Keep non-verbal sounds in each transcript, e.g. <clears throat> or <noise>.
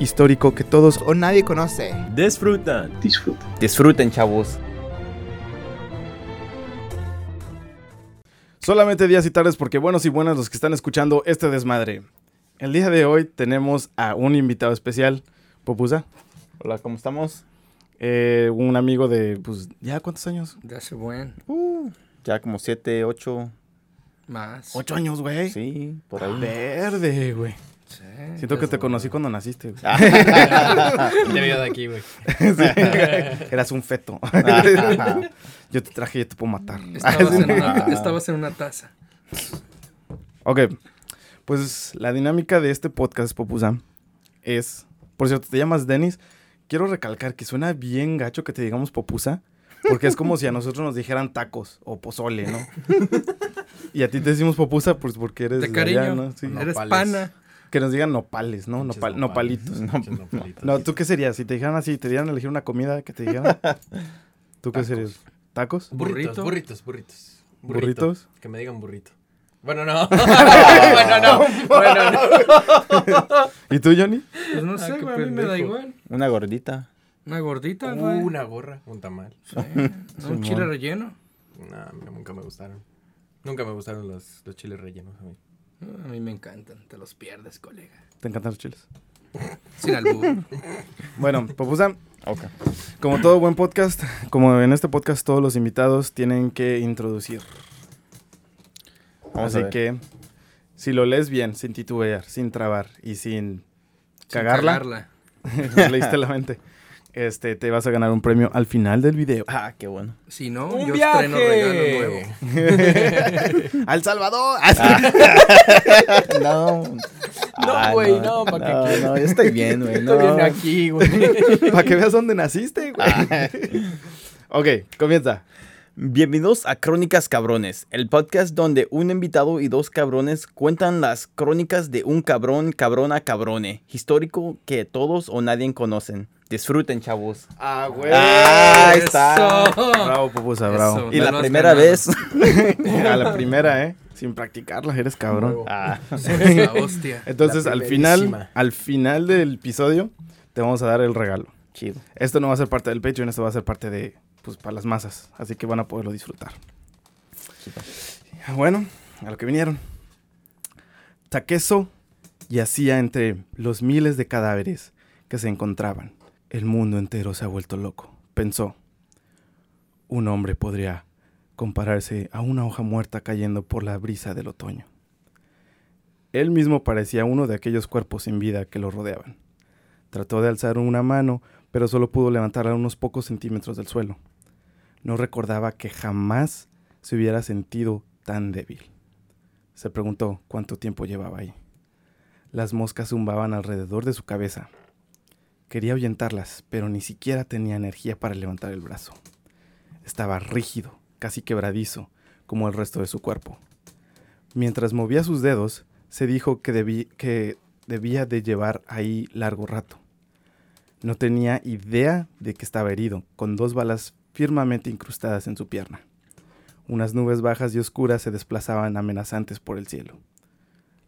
Histórico que todos O nadie conoce. disfrutan. disfruten, chavos. Solamente días y tardes porque buenos y buenas los que están escuchando este desmadre. El día de hoy tenemos a un invitado especial, Popusa. Hola, ¿cómo estamos? Eh, un amigo de, pues, ¿ya cuántos años? De hace buen. Ya como siete, ocho. Más. Ocho años, güey. Sí, por ahí. Verde, güey. Siento que te conocí cuando naciste, güey. <laughs> Te veo de aquí, güey. <laughs> Sí. Eras un feto. <laughs> Yo te traje y te puedo matar. Estabas en, una, estabas en una taza. Ok, pues la dinámica de este podcast, Popusa, es... Por cierto, te llamas Denis. Quiero recalcar que suena bien gacho que te digamos Popusa, porque es como si a nosotros nos dijeran tacos o pozole, ¿no? Y a ti te decimos Popusa pues porque eres De allá, cariño. ¿no? Sí. Eres pana. Que nos digan nopales, ¿no? Nopal- nopales. nopalitos. No, ¿tú qué serías? Si te dijeran así, te dieran a elegir una comida que te dijeran. ¿Tú qué Tacos. serías? ¿Tacos? Burritos, Burrito. burritos, burritos. Burrito. ¿Burritos? Que me digan burrito. Bueno, no. <laughs> bueno, no. Bueno, no. ¿Y tú, Johnny? Pues no Ah, sé, güey. A mí me da igual. Una gordita. Una gordita, Uh, güey. una gorra, un tamal. Sí. Un <laughs> chile relleno. No, a mí nunca me gustaron. Nunca me gustaron los, los chiles rellenos a mí. A mí me encantan. Te los pierdes, colega. ¿Te encantan los chiles? <laughs> Sin albur. Bueno, Popusa, Ok. Como todo buen podcast, como en este podcast todos los invitados tienen que introducir. Vamos a Así ver. que si lo lees bien, sin titubear, sin trabar y sin Sin cagarla, cagarla. <laughs> leíste la mente, este, te vas a ganar un premio al final del video. Ah, qué bueno. Si no, ¡Un yo viaje! estreno regalo nuevo. <laughs> ¡Al Salvador! <laughs> No. No, Ah, güey, no, ¿pa' qué No, quieres? no, yo estoy bien, güey. No. Estoy bien aquí, güey. Para que veas dónde naciste, güey. ok, comienza. Bienvenidos a Crónicas Cabrones, el podcast donde un invitado y dos cabrones cuentan las crónicas de un cabrón, cabrona, cabrone, histórico que todos o nadie conocen. Disfruten, chavos. Ah, güey. Ah, ahí está. Eso. Bravo, Pupusa, bravo. Eso. Y la primera ganado. vez. <laughs> A la primera, ¿eh? Sin practicarla, eres cabrón. Ah, Esa hostia. Entonces, La al final, al final del episodio, te vamos a dar el regalo. chido. Esto no va a ser parte del Patreon, esto va a ser parte de, pues, para las masas. Así que van a poderlo disfrutar. Bueno, a lo que vinieron. Takeso yacía entre los miles de cadáveres que se encontraban. El mundo entero se ha vuelto loco, pensó. Un hombre podría compararse a una hoja muerta cayendo por la brisa del otoño. Él mismo parecía uno de aquellos cuerpos sin vida que lo rodeaban. Trató de alzar una mano, pero solo pudo levantarla unos pocos centímetros del suelo. No recordaba que jamás se hubiera sentido tan débil. Se preguntó cuánto tiempo llevaba ahí. Las moscas zumbaban alrededor de su cabeza. Quería ahuyentarlas, pero ni siquiera tenía energía para levantar el brazo. Estaba rígido, casi quebradizo, como el resto de su cuerpo. Mientras movía sus dedos, se dijo que, debí- que debía de llevar ahí largo rato. No tenía idea de que estaba herido, con dos balas firmemente incrustadas en su pierna. Unas nubes bajas y oscuras se desplazaban amenazantes por el cielo.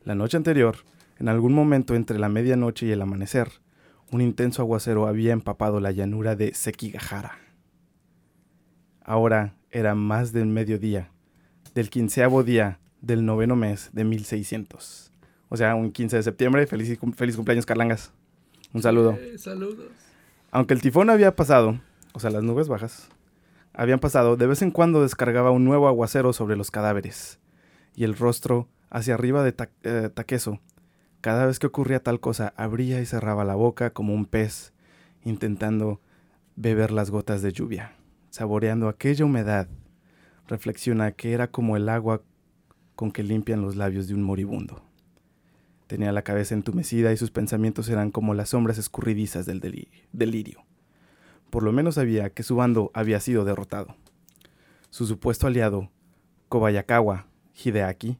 La noche anterior, en algún momento entre la medianoche y el amanecer, un intenso aguacero había empapado la llanura de Sekigahara. Ahora era más del mediodía, del quinceavo día del noveno mes de 1600. O sea, un 15 de septiembre. Feliz, feliz cumpleaños, Carlangas. Un saludo. Eh, saludos. Aunque el tifón había pasado, o sea, las nubes bajas, habían pasado, de vez en cuando descargaba un nuevo aguacero sobre los cadáveres. Y el rostro hacia arriba de Ta- eh, Takeso. Cada vez que ocurría tal cosa, abría y cerraba la boca como un pez, intentando beber las gotas de lluvia, saboreando aquella humedad. Reflexiona que era como el agua con que limpian los labios de un moribundo. Tenía la cabeza entumecida y sus pensamientos eran como las sombras escurridizas del deli- delirio. Por lo menos sabía que su bando había sido derrotado. Su supuesto aliado, Kobayakawa Hideaki,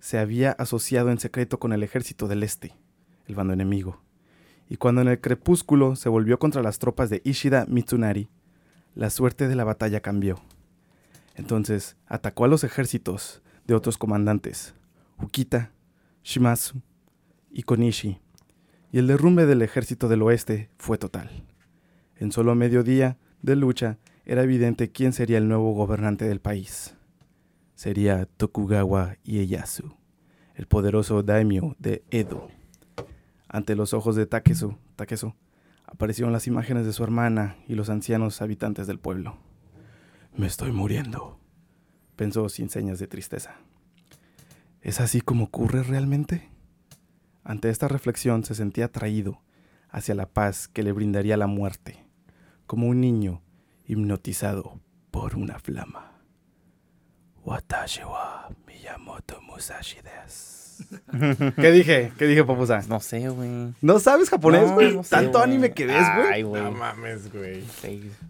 se había asociado en secreto con el ejército del este, el bando enemigo. Y cuando en el crepúsculo se volvió contra las tropas de Ishida Mitsunari, la suerte de la batalla cambió. Entonces atacó a los ejércitos de otros comandantes, Ukita, Shimazu y Konishi, y el derrumbe del ejército del oeste fue total. En solo medio día de lucha era evidente quién sería el nuevo gobernante del país. Sería Tokugawa Ieyasu, el poderoso daimyo de Edo. Ante los ojos de Takesu, Takesu aparecieron las imágenes de su hermana y los ancianos habitantes del pueblo. Me estoy muriendo, pensó sin señas de tristeza. ¿Es así como ocurre realmente? Ante esta reflexión se sentía atraído hacia la paz que le brindaría la muerte, como un niño hipnotizado por una flama. Watashi wa Miyamoto Musashi desu. ¿Qué dije? ¿Qué dije, papusa? No sé, güey. ¿No sabes japonés, No, güey? no sé, Tanto anime que ves, güey. Ay, güey. No mames, güey.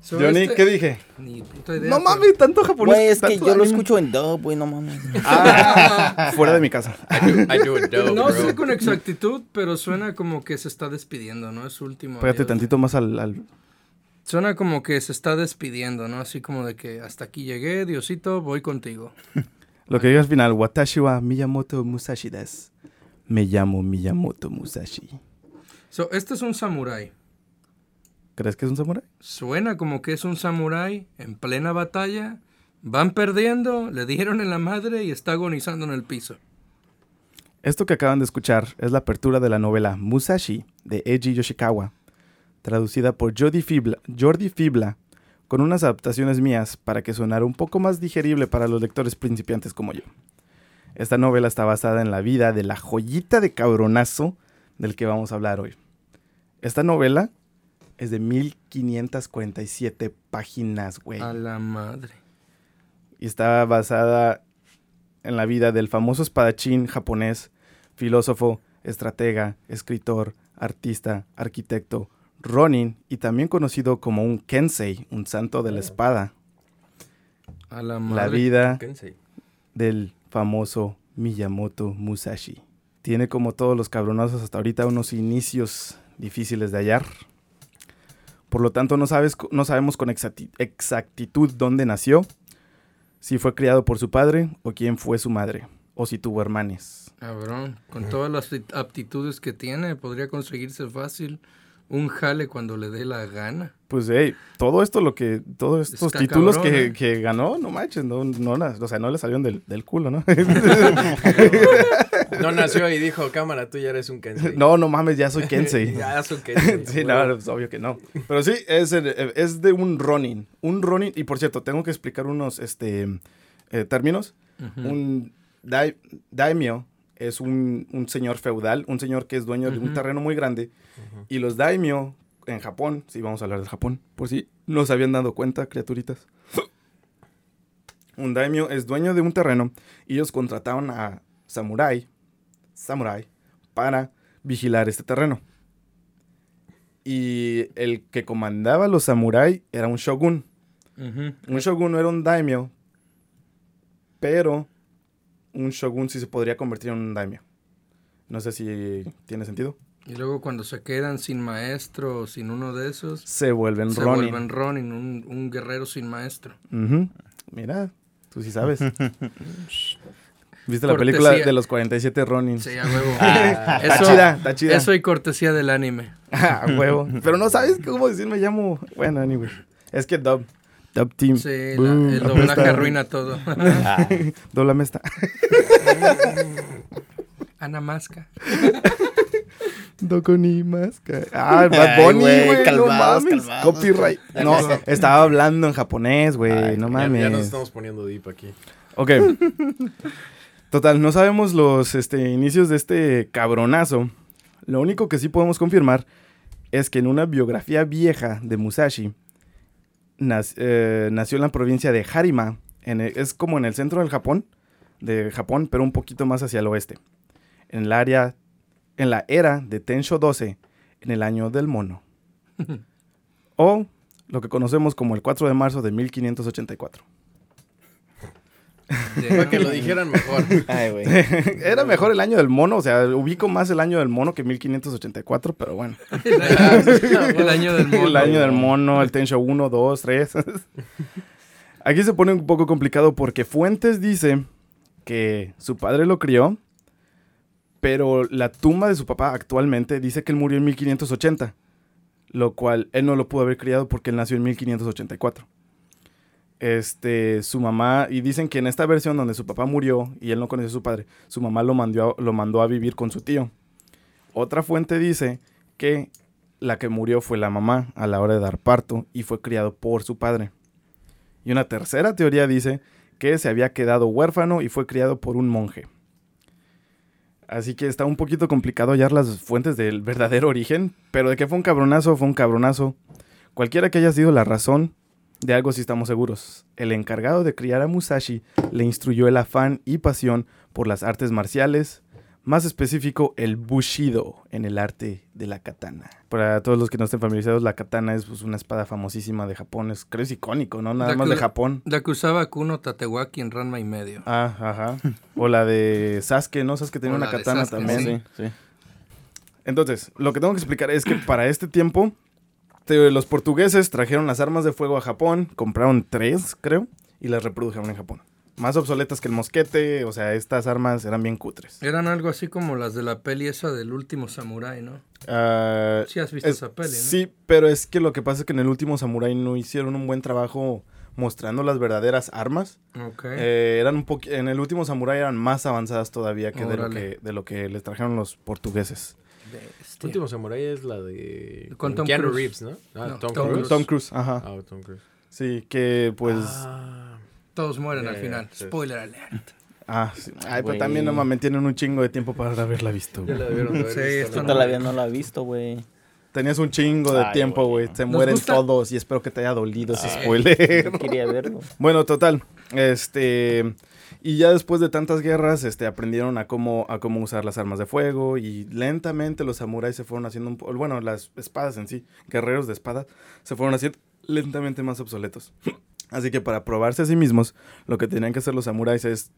So, Johnny, este- ¿qué dije? Ni puta idea. No pero- mames, tanto japonés. Güey, es que yo lo escucho en dub, güey, no mames. Ah, <laughs> fuera de mi casa. I do it dope, No bro. sé con exactitud, pero suena como que se está despidiendo, ¿no? Es su último. Pégate adiós. tantito más al, al- Suena como que se está despidiendo, ¿no? Así como de que hasta aquí llegué, Diosito, voy contigo. <laughs> Lo que diga al final. Watashi wa Miyamoto Musashi desu. Me llamo Miyamoto Musashi. So, este es un samurái. ¿Crees que es un samurái? Suena como que es un samurái en plena batalla. Van perdiendo, le dieron en la madre y está agonizando en el piso. Esto que acaban de escuchar es la apertura de la novela Musashi de Eiji Yoshikawa, traducida por Jordi Fibla, Jordi Fibla con unas adaptaciones mías para que sonara un poco más digerible para los lectores principiantes como yo. Esta novela está basada en la vida de la joyita de cabronazo del que vamos a hablar hoy. Esta novela es de 1547 páginas, güey. A la madre. y está basada en la vida del famoso espadachín japonés, filósofo, estratega, escritor, artista, arquitecto, Ronin y también conocido como un Kensei, un santo de la espada. A la vida Kensei. del famoso Miyamoto Musashi. Tiene como todos los cabronazos hasta ahorita unos inicios difíciles de hallar. Por lo tanto, no, sabes, no sabemos con exacti- exactitud dónde nació, si fue criado por su padre o quién fue su madre, o si tuvo hermanes. Cabrón, con todas las apti- aptitudes que tiene, podría conseguirse fácil un jale cuando le dé la gana. Pues, hey, todo esto, lo que, todos estos Está títulos cabrón, que, ¿eh? que ganó, no manches, no, no, las- o sea, no le salieron del, del culo, ¿no? <laughs> No nació y dijo, cámara, tú ya eres un Kensei. no, no mames, ya soy Kensei. <laughs> ya un Kensei. <laughs> Sí, güey. no, es obvio que no. Pero sí, es, eh, es de un Ronin. Un Ronin, y por cierto, tengo que explicar unos este, eh, términos. Ujú. Un dai- daimyo es un, un señor feudal, un señor que es dueño de un terreno muy grande. Y los daimyo en Japón, sí, vamos a hablar de Japón, por si no se habían dado cuenta, criaturitas. Un daimyo es dueño de un terreno y ellos contrataron a samurai, samurai, para vigilar este terreno. Y el que comandaba a los samurai era un shogun. Un shogun no era un daimyo, pero un shogun sí se podría convertir en un daimyo. No sé si tiene sentido. Y luego cuando se quedan sin maestro o sin uno de esos, Se vuelven se Ronin. vuelven Ronin, un, un guerrero sin maestro. Mira, tú sí sabes. <laughs> ¿Viste la Cortesía. película de los 47 Ronin? Sí, a huevo. <laughs> Está eso, chida, está chida. eso y cortesía del anime. <laughs> a huevo. Pero no sabes cómo decir me llamo. Bueno, anyway. Es que dub. Dub team. Sí, la- el doblaje apesta. arruina todo. <laughs> Doblame esta. <laughs> Ana Masca. <laughs> Doko ni maska. Ah, Bad Bunny, güey. No calmados, mames. calmados. Copyright. No, estaba hablando en japonés, güey. No Ya, mames. ya nos estamos poniendo deep aquí. Ok. Total, no sabemos los este, inicios de este cabronazo. Lo único que sí podemos confirmar es que en una biografía vieja de Musashi, eh, nació en la provincia de Harima. en el- es como en el centro del Japón, de Japón, pero un poquito más hacia el oeste. En el área, en la era de Tensho 12, en el año del mono. <laughs> o lo que conocemos como el 4 de marzo de 1584. Para que lo dijeran mejor. <laughs> Ay, güey. Era mejor el año del mono, o sea, ubico más el año del mono que 1584, pero bueno. <laughs> El año del mono. el año del mono, el Tensho 1, 2, 3. Aquí se pone un poco complicado porque Fuentes dice que su padre lo crió, pero la tumba de su papá actualmente dice que él murió en 1580, lo cual él no lo pudo haber criado porque él nació en 1584. Este, su mamá, y dicen que en esta versión donde su papá murió y él no conoció a su padre, su mamá lo mandó a, lo mandó a vivir con su tío. Otra fuente dice que la que murió fue la mamá a la hora de dar parto y fue criado por su padre. Y una tercera teoría dice que se había quedado huérfano y fue criado por un monje. Así que está un poquito complicado hallar las fuentes del verdadero origen, pero de que fue un cabronazo, fue un cabronazo. Cualquiera que haya sido la razón, de algo sí estamos seguros. El encargado de criar a Musashi le instruyó el afán y pasión por las artes marciales, más específico el Bushido en el arte de la katana. Para todos los que no estén familiarizados, la katana es pues, una espada famosísima de Japón, es, creo es icónico, ¿no? Nada La más que- de Japón. La que usaba Kuno Tatewaki en Ranma y medio. Ah, ajá. O la de Sasuke, ¿no? Sasuke tenía O una katana Sasuke, también. Sí, sí. Entonces, lo que tengo que explicar es que para este tiempo, los portugueses trajeron las armas de fuego a Japón, compraron tres, creo, y las reprodujeron en Japón. Más obsoletas que el mosquete, o sea, estas armas eran bien cutres. Eran algo así como las de la peli esa del último samurái, ¿no? Ah, Sí has visto es- esa peli, ¿no? Sí, pero es que lo que pasa es que en el último Samurai no hicieron un buen trabajo mostrando las verdaderas armas. Ok. Eh, eran un en el último Samurai eran más avanzadas todavía que de, lo que de lo que les trajeron los portugueses. Bestia. Último Samurai es la de. Con Tom Keanu Cruise. Reeves, ¿no? Ah, No, Tom, Tom Cruise. Tom Cruise, ajá. Ah, Tom Cruise. Sí, que pues... Ah, Todos mueren al final. Spoiler alert. Ah, sí. Ay, pero también no mames, tienen un chingo de tiempo para haberla visto. ya la de haber Sí, esto ¿no? Todavía no la he visto, güey. Tenías un chingo de Ay, tiempo, güey. Se Nos mueren gusta- todos y espero que te haya dolido ese Ay. spoiler. Yo quería verlo. <laughs> bueno, total. Este. Y ya después de tantas guerras, este, aprendieron a cómo, a cómo usar las armas de fuego. Y lentamente los samuráis se fueron haciendo un Bueno, las espadas en sí, guerreros de espadas, se fueron haciendo lentamente más obsoletos. <clears throat> Así que para probarse a sí mismos, lo que tenían que hacer los samuráis es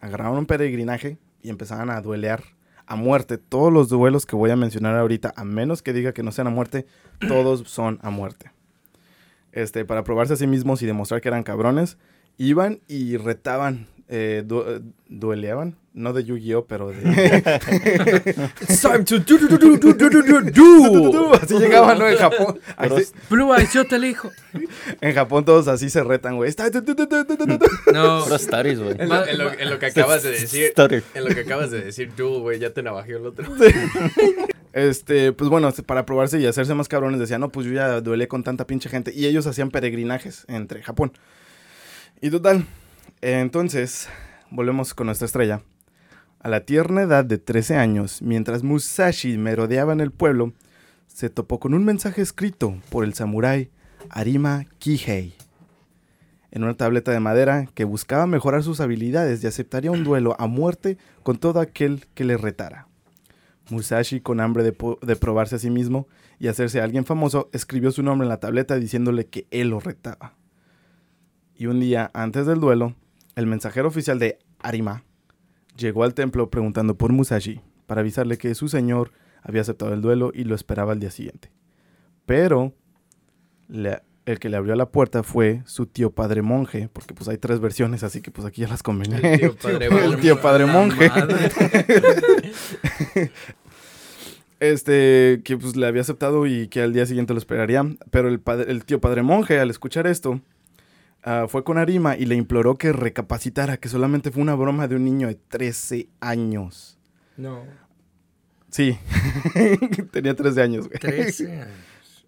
agarraron un peregrinaje y empezaban a duelear a muerte. Todos los duelos que voy a mencionar ahorita, a menos que diga que no sean a muerte, <clears throat> todos son a muerte. Este, para probarse a sí mismos y demostrar que eran cabrones, iban y retaban, eh, du- eh, dueleaban, no de Yu-Gi-Oh, pero de... It's time to do, do, do, do, do, do, do, do. así llegaban, ¿no? En Japón. Así- Blue Eyes, yo te elijo. en Japón todos así se retan, güey. No. Puro stories, güey. En lo, en lo- en lo que acabas de decir. En lo que acabas de decir tú, güey, ya te navajeó el otro. Este, pues bueno, para probarse y hacerse más cabrones decían, no, pues yo ya duele con tanta pinche gente. Y ellos hacían peregrinajes entre Japón. Y total, eh, entonces, volvemos con nuestra estrella. A la tierna edad de 13 años, mientras Musashi merodeaba en el pueblo, se topó con un mensaje escrito por el samurái Arima Kihei. En una tableta de madera que buscaba mejorar sus habilidades y aceptaría un duelo a muerte con todo aquel que le retara. Musashi, con hambre de, de probarse a sí mismo y hacerse alguien famoso, escribió su nombre en la tableta diciéndole que él lo retaba. Y un día antes del duelo, el mensajero oficial de Arima llegó al templo preguntando por Musashi para avisarle que su señor había aceptado el duelo y lo esperaba al día siguiente. Pero le- el que le abrió la puerta fue su tío padre monje, porque pues hay tres versiones, así que pues aquí ya las combiné. El tío padre <laughs> El tío padre monje. <laughs> Este, que pues le había aceptado y que al día siguiente lo esperaría. Pero el, padre, el tío padre monje, al escuchar esto, ah, fue con Arima y le imploró que recapacitara, que solamente fue una broma de un niño de 13 años. No. Sí, <laughs> tenía 13 años, güey. 13 <laughs> años.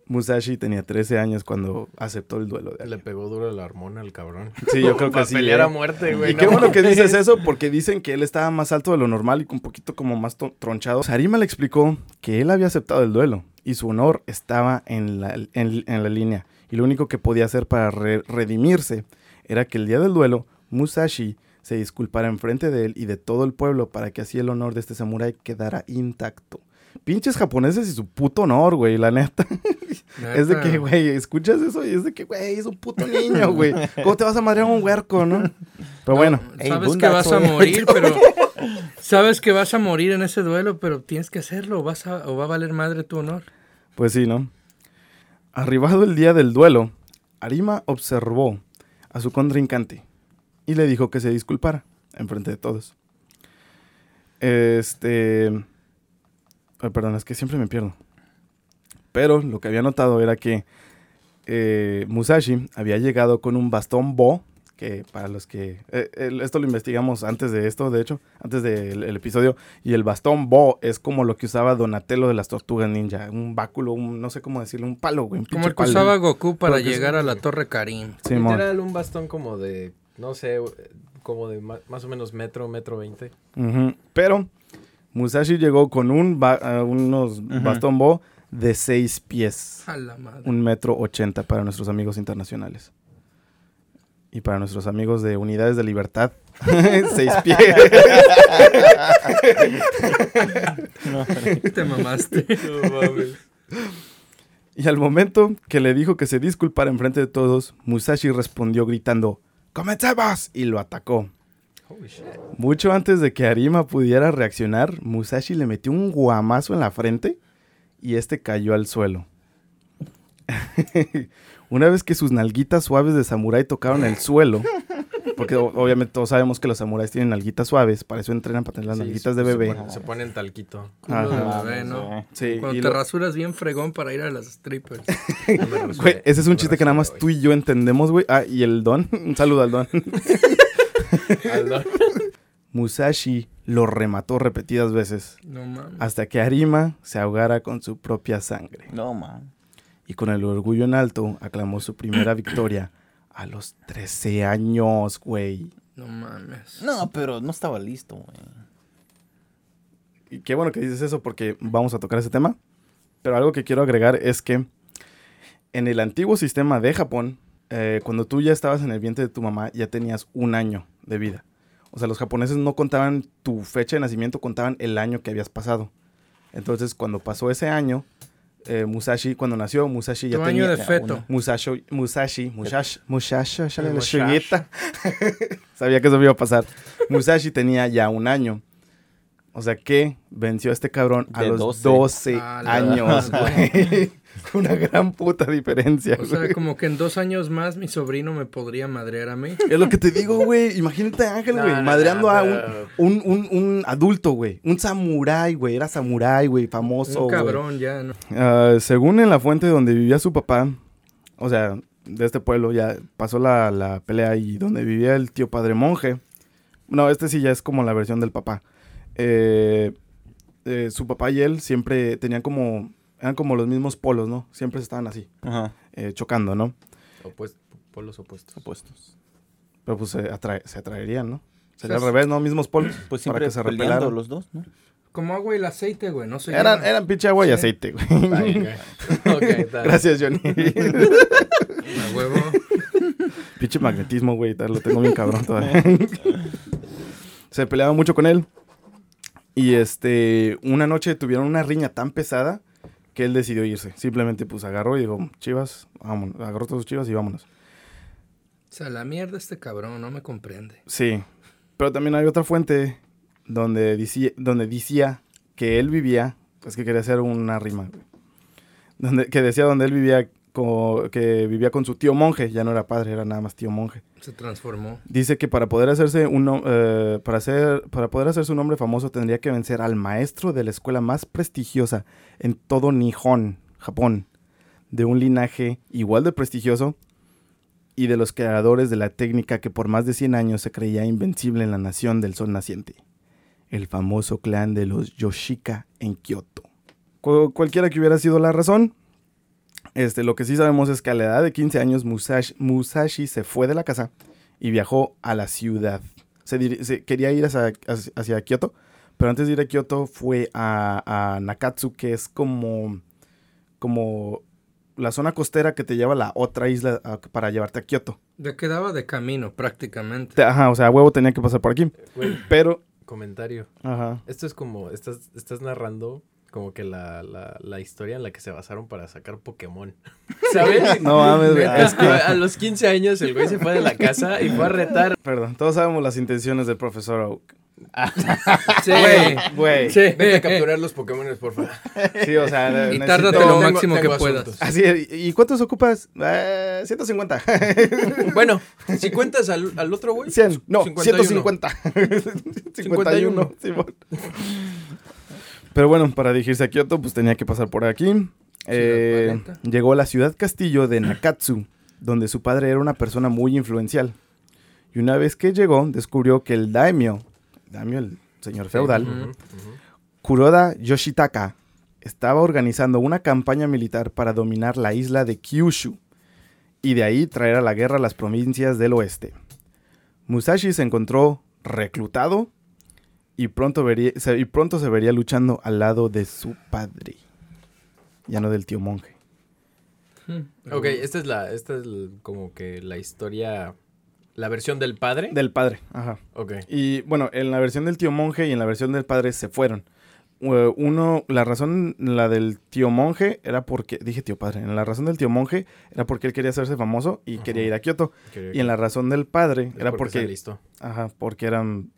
Musashi tenía 13 años cuando aceptó el duelo de Le pegó duro la hormona al cabrón. Sí, yo creo que Para sí. pelear ¿eh? a muerte, güey. Y no qué bueno que dices eso, porque dicen que él estaba más alto de lo normal y un poquito como más tronchado. Sarima le explicó que él había aceptado el duelo y su honor estaba en la, en, en la línea. Y lo único que podía hacer para re- redimirse era que el día del duelo, Musashi se disculpara enfrente de él y de todo el pueblo para que así el honor de este samurái quedara intacto. Pinches japoneses y su puto honor, güey, la neta. <laughs> Es de que, güey, escuchas eso y es de que, güey, es un puto niño, güey. ¿Cómo te vas a madrear a un huerco, no? Pero bueno, Ey, sabes bunda, que vas a morir, pero <laughs> sabes que vas a morir en ese duelo, pero tienes que hacerlo, o vas a, o va a valer madre tu honor. pues sí, ¿no? Arribado el día del duelo, Arima observó a su contrincante y le dijo que se disculpara enfrente de todos. Este... perdón, es que siempre me pierdo. Pero lo que había notado era que eh, Musashi había llegado con un bastón Bo, que para los que... eh, esto lo investigamos antes de esto, de hecho, antes del el episodio, y el bastón Bo es como lo que usaba Donatello de las Tortugas Ninja, un báculo, un, no sé cómo decirlo, un palo, güey. un Como el que palo. usaba Goku para llegar a la Torre Karim. Simón. Literal, un bastón como de, no sé, como de más o menos metro, metro veinte. Pero Musashi llegó con un ba- unos bastón Bo de seis pies. A la madre. un metro ochenta para nuestros amigos internacionales. Y para nuestros amigos de Unidades de Libertad, <laughs> seis <laughs> pies. <laughs> Te mamaste. Y al momento que le dijo que se disculpara enfrente de todos, Musashi respondió gritando, ¡Comencemos! Y lo atacó. Mucho antes de que Arima pudiera reaccionar, Musashi le metió un guamazo en la frente y este cayó al suelo. Una vez que sus nalguitas suaves de samurái tocaron el suelo, porque obviamente todos sabemos que los samuráis tienen nalguitas suaves, para eso entrenan para tener las Sí, nalguitas se- de se bebé. ponen- Se ponen talquito. Culo de Ajá. bebé, ¿no? Sí, Cuando y te lo- rasuras bien fregón para ir a las strippers. <laughs> No Güey, ese es un chiste que nada más tú y yo entendemos, güey. Ah, y el don, <laughs> un saludo al don. güey. Aldo. Musashi lo remató repetidas veces, No mames. hasta que Arima se ahogara con su propia sangre. No, man. Y con el orgullo en alto aclamó su primera <clears throat> victoria a los 13 años, güey. No mames. No, pero no estaba listo, güey. Y qué bueno que dices eso porque vamos a tocar ese tema. Pero algo que quiero agregar es que en el antiguo sistema de Japón, eh, cuando tú ya estabas en el vientre de tu mamá, ya tenías un año de vida. O sea, los japoneses no contaban tu fecha de nacimiento, contaban el año que habías pasado. Entonces, cuando pasó ese año, eh, Musashi, cuando nació, Musashi ya Tu tenía... año de feto. uno. Musashi, Musashi, Musashi, Musashi, Musashi. chuguita. <laughs> Sabía que eso me iba a pasar. Musashi tenía ya un año. O sea que venció a este cabrón a De los 12. 12, A la años, güey. <laughs> Una gran puta diferencia, O sea, güey. como que en dos años más mi sobrino me podría madrear a mí. <laughs> Es lo que te digo, güey. Imagínate a Ángel, No, güey, no, madreando no, a un, un, un, un adulto, güey. Un samurái, güey. Era samurái, güey, famoso, Un güey. cabrón ya, ¿no? Ah, según en la fuente donde vivía su papá, o sea, de este pueblo, ya pasó la, la pelea y donde vivía el tío padre monje. No, este sí ya es como la versión del papá. Eh, eh, su papá y él siempre tenían como, eran como los mismos polos, ¿no? Siempre estaban así, Ajá. eh, chocando, ¿no? Opuest- polos opuestos. Opuestos. Pero pues se, atrae- se atraerían, ¿no? Sería al revés, ¿no? Mismos polos. Pues para siempre que se peleando repelaran. los dos, ¿no? Como agua y el aceite, güey, no se Eran, llevan. eran pinche agua y Sí. aceite, güey. Ay, güey. <laughs> Ok, está. Gracias, Johnny. <laughs> A huevo. Pinche magnetismo, güey. tal, Lo tengo bien cabrón todavía. <laughs> Se peleaba mucho con él. Y este, una noche tuvieron una riña tan pesada que él decidió irse. Simplemente pues agarró y dijo, chivas, vámonos. Agarró todos sus chivas y vámonos. O sea, la mierda este cabrón, no me comprende. Sí. Pero también hay otra fuente donde decía, donde decía que él vivía, es que quería hacer una rima. Donde, que decía donde él vivía, que vivía con su tío monje, ya no era padre, era nada más tío monje. Se transformó. Dice que para poder hacerse un eh, para hacer para poder hacerse un hombre famoso tendría que vencer al maestro de la escuela más prestigiosa en todo Nihon, Japón, de un linaje igual de prestigioso y de los creadores de la técnica que por más de 100 años se creía invencible en la nación del sol naciente, el famoso clan de los Yoshika en Kioto. Cu- cualquiera que hubiera sido la razón, este, lo que sí sabemos es que a la edad de 15 años Musashi, Musashi se fue de la casa y viajó a la ciudad. Se, quería ir hacia, hacia, hacia Kioto, pero antes de ir a Kioto fue a, a Nakatsu, que es como, como la zona costera que te lleva a la otra isla a- para llevarte a Kioto. Le quedaba de camino prácticamente. Te- Ajá, o sea, a huevo tenía que pasar por aquí. Güey, Pero, comentario. ajá. Esto es como, estás, estás narrando como que la, la, la historia en la que se basaron para sacar Pokémon. <laughs> ¿Sabes? No mames, güey. Es que <laughs> a los 15 años el güey se fue de la casa y fue a retar. Perdón, todos sabemos las intenciones del profesor Oak. <laughs> Sí, Güey. Sí, Vete a eh, capturar los Pokémon, por favor. Sí, o sea, Y necesito- tárdate lo máximo tengo que puedas. Así, ¿y cuántos ocupas? Eh, 150. Bueno, si cuentas al, al otro güey. 100. No, 51. 150. 51. Simón. Pero bueno, para dirigirse a Kioto, pues tenía que pasar por aquí. Eh, llegó a la ciudad castillo de Nakatsu, donde su padre era una persona muy influencial. Y una vez que llegó, descubrió que el daimyo, daimyo, el señor feudal, Ujú. Kuroda Yoshitaka estaba organizando una campaña militar para dominar la isla de Kyushu y de ahí traer a la guerra a las provincias del oeste. Musashi se encontró reclutado y pronto, vería- se, y pronto se vería luchando al lado de su padre, ya no del tío monje. Ok, esta es la, esta es el- como que la historia, la versión del padre. Del padre, ajá. Ok. Y bueno, en la versión del tío monje y en la versión del padre se fueron. Uno, la razón, la del tío monje era porque, dije tío padre, en la razón del tío monje era porque él quería hacerse famoso y quería ir a Kioto. Y en la razón del padre era porque porque, listo. ajá, porque eran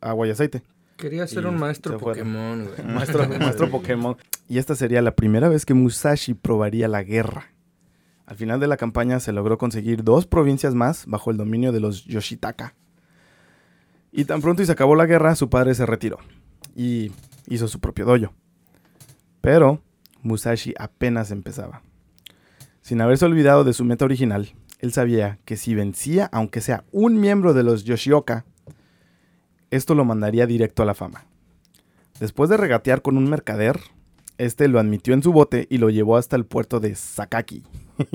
agua y aceite. Quería ser un maestro. Pokémon, güey. <laughs> Maestro, maestro Pokémon. Y esta sería la primera vez que Musashi probaría la guerra. Al final de la campaña se logró conseguir dos provincias más bajo el dominio de los Yoshitaka. Y tan pronto y se acabó la guerra, su padre se retiró y hizo su propio dojo. Pero Musashi apenas empezaba. Sin haberse olvidado de su meta original, él sabía que si vencía, aunque sea un miembro de los Yoshioka, esto lo mandaría directo a la fama. Después de regatear con un mercader, este lo admitió en su bote y lo llevó hasta el puerto de Sakaki. <laughs>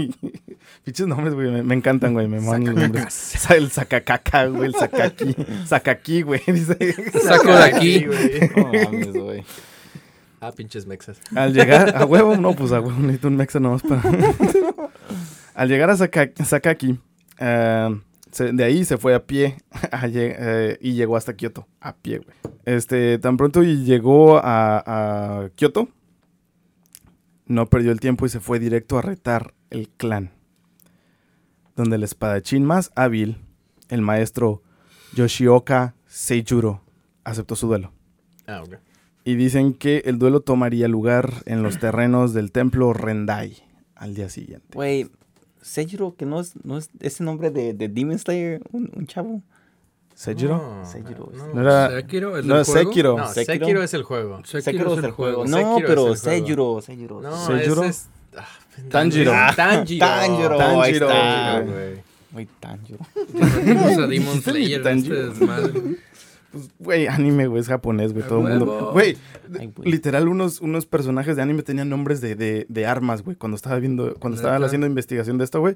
Pinches nombres, güey, me, me encantan, güey, me mandan los nombres. El Sakakaka, güey, el Sakaki. Sakaki, güey, dice. <laughs> Saco de aquí. No mames, güey. Ah, pinches mexas. Al llegar, a huevo, no, pues a huevo, necesito un mexa nomás para. <laughs> Al llegar a Saka- Sakaki, eh, se- de ahí se fue a pie <laughs> a eh, y llegó hasta Kioto, a pie, güey. Este, tan pronto llegó a, a Kioto, no perdió el tiempo y se fue directo a retar el clan. Donde el espadachín más hábil, el maestro Yoshioka Seijuro, aceptó su duelo. Ah, ok. Y dicen que el duelo tomaría lugar en los terrenos del templo Rendai al día siguiente. Güey, Seijiro, que no es, no es ese nombre de, de Demon Slayer, un, un chavo. ¿Seijiro? No, Sekiro, no. No era... Sekiro, ¿el No, del juego? Sekiro. No, Sekiro. Sekiro es el juego. Sekiro es el juego. No, Sekiro es pero el juego. Seijiro, Seijiro. No, ¿Seijuro? ese es... ah, Tanjiro. Ah, Tanjiro. Tanjiro, Tanjiro. Tanjiro, güey. güey. Güey, Tanjiro. Metimos a Demon <laughs> ¿Dijiste mi Slayer en Tanjiro? Pues, güey, anime, güey, es japonés, güey, ¡A todo el mundo. Güey, literal, unos, unos personajes de anime tenían nombres de, de, de armas, güey. Cuando estaba viendo, cuando estaba haciendo investigación de esto, güey,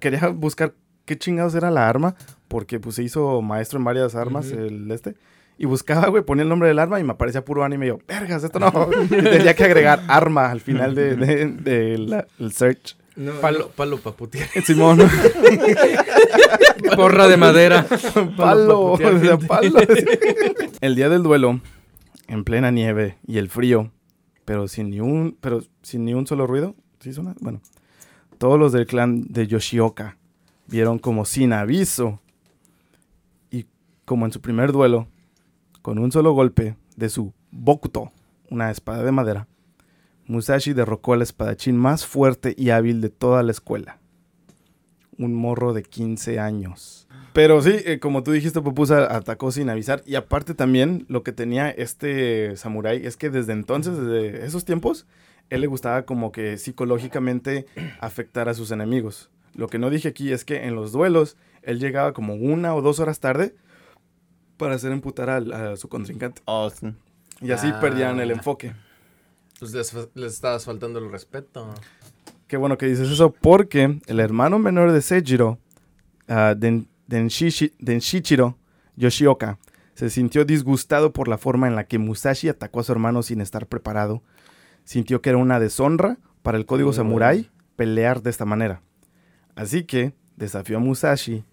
quería buscar qué chingados era la arma, porque pues se hizo maestro en varias armas, el este. Y buscaba, güey, ponía el nombre del arma y me aparecía puro anime. Y yo, vergas, esto no. Y <laughs> tenía que agregar arma al final de, de, de la- el search. No, Palo, palo putear. <laughs> Simón, Porra de madera. <laughs> palo, o sea, palo. <laughs> El día del duelo, en plena nieve y el frío, pero sin ni un, pero sin ni un solo ruido. ¿Sí suena? Bueno, todos los del clan de Yoshioka vieron como sin aviso y como en su primer duelo, con un solo golpe de su Bokuto, una espada de madera, Musashi derrocó al espadachín más fuerte y hábil de toda la escuela. Un morro de 15 años. Pero sí, eh, como tú dijiste, Popusa atacó sin avisar. Y aparte también lo que tenía este samurái es que desde entonces, desde esos tiempos, él le gustaba como que psicológicamente afectar a sus enemigos. Lo que no dije aquí es que en los duelos él llegaba como una o dos horas tarde para hacer emputar a, su contrincante. Y así Ah. perdían el enfoque. Pues les, les estabas faltando el respeto. Qué bueno que dices eso, porque el hermano menor de Seijiro, ah, Den- Denshishi- Denshichiro Yoshioka, se sintió disgustado por la forma en la que Musashi atacó a su hermano sin estar preparado. Sintió que era una deshonra para el código samurái pelear de esta manera. Así que desafió a Musashi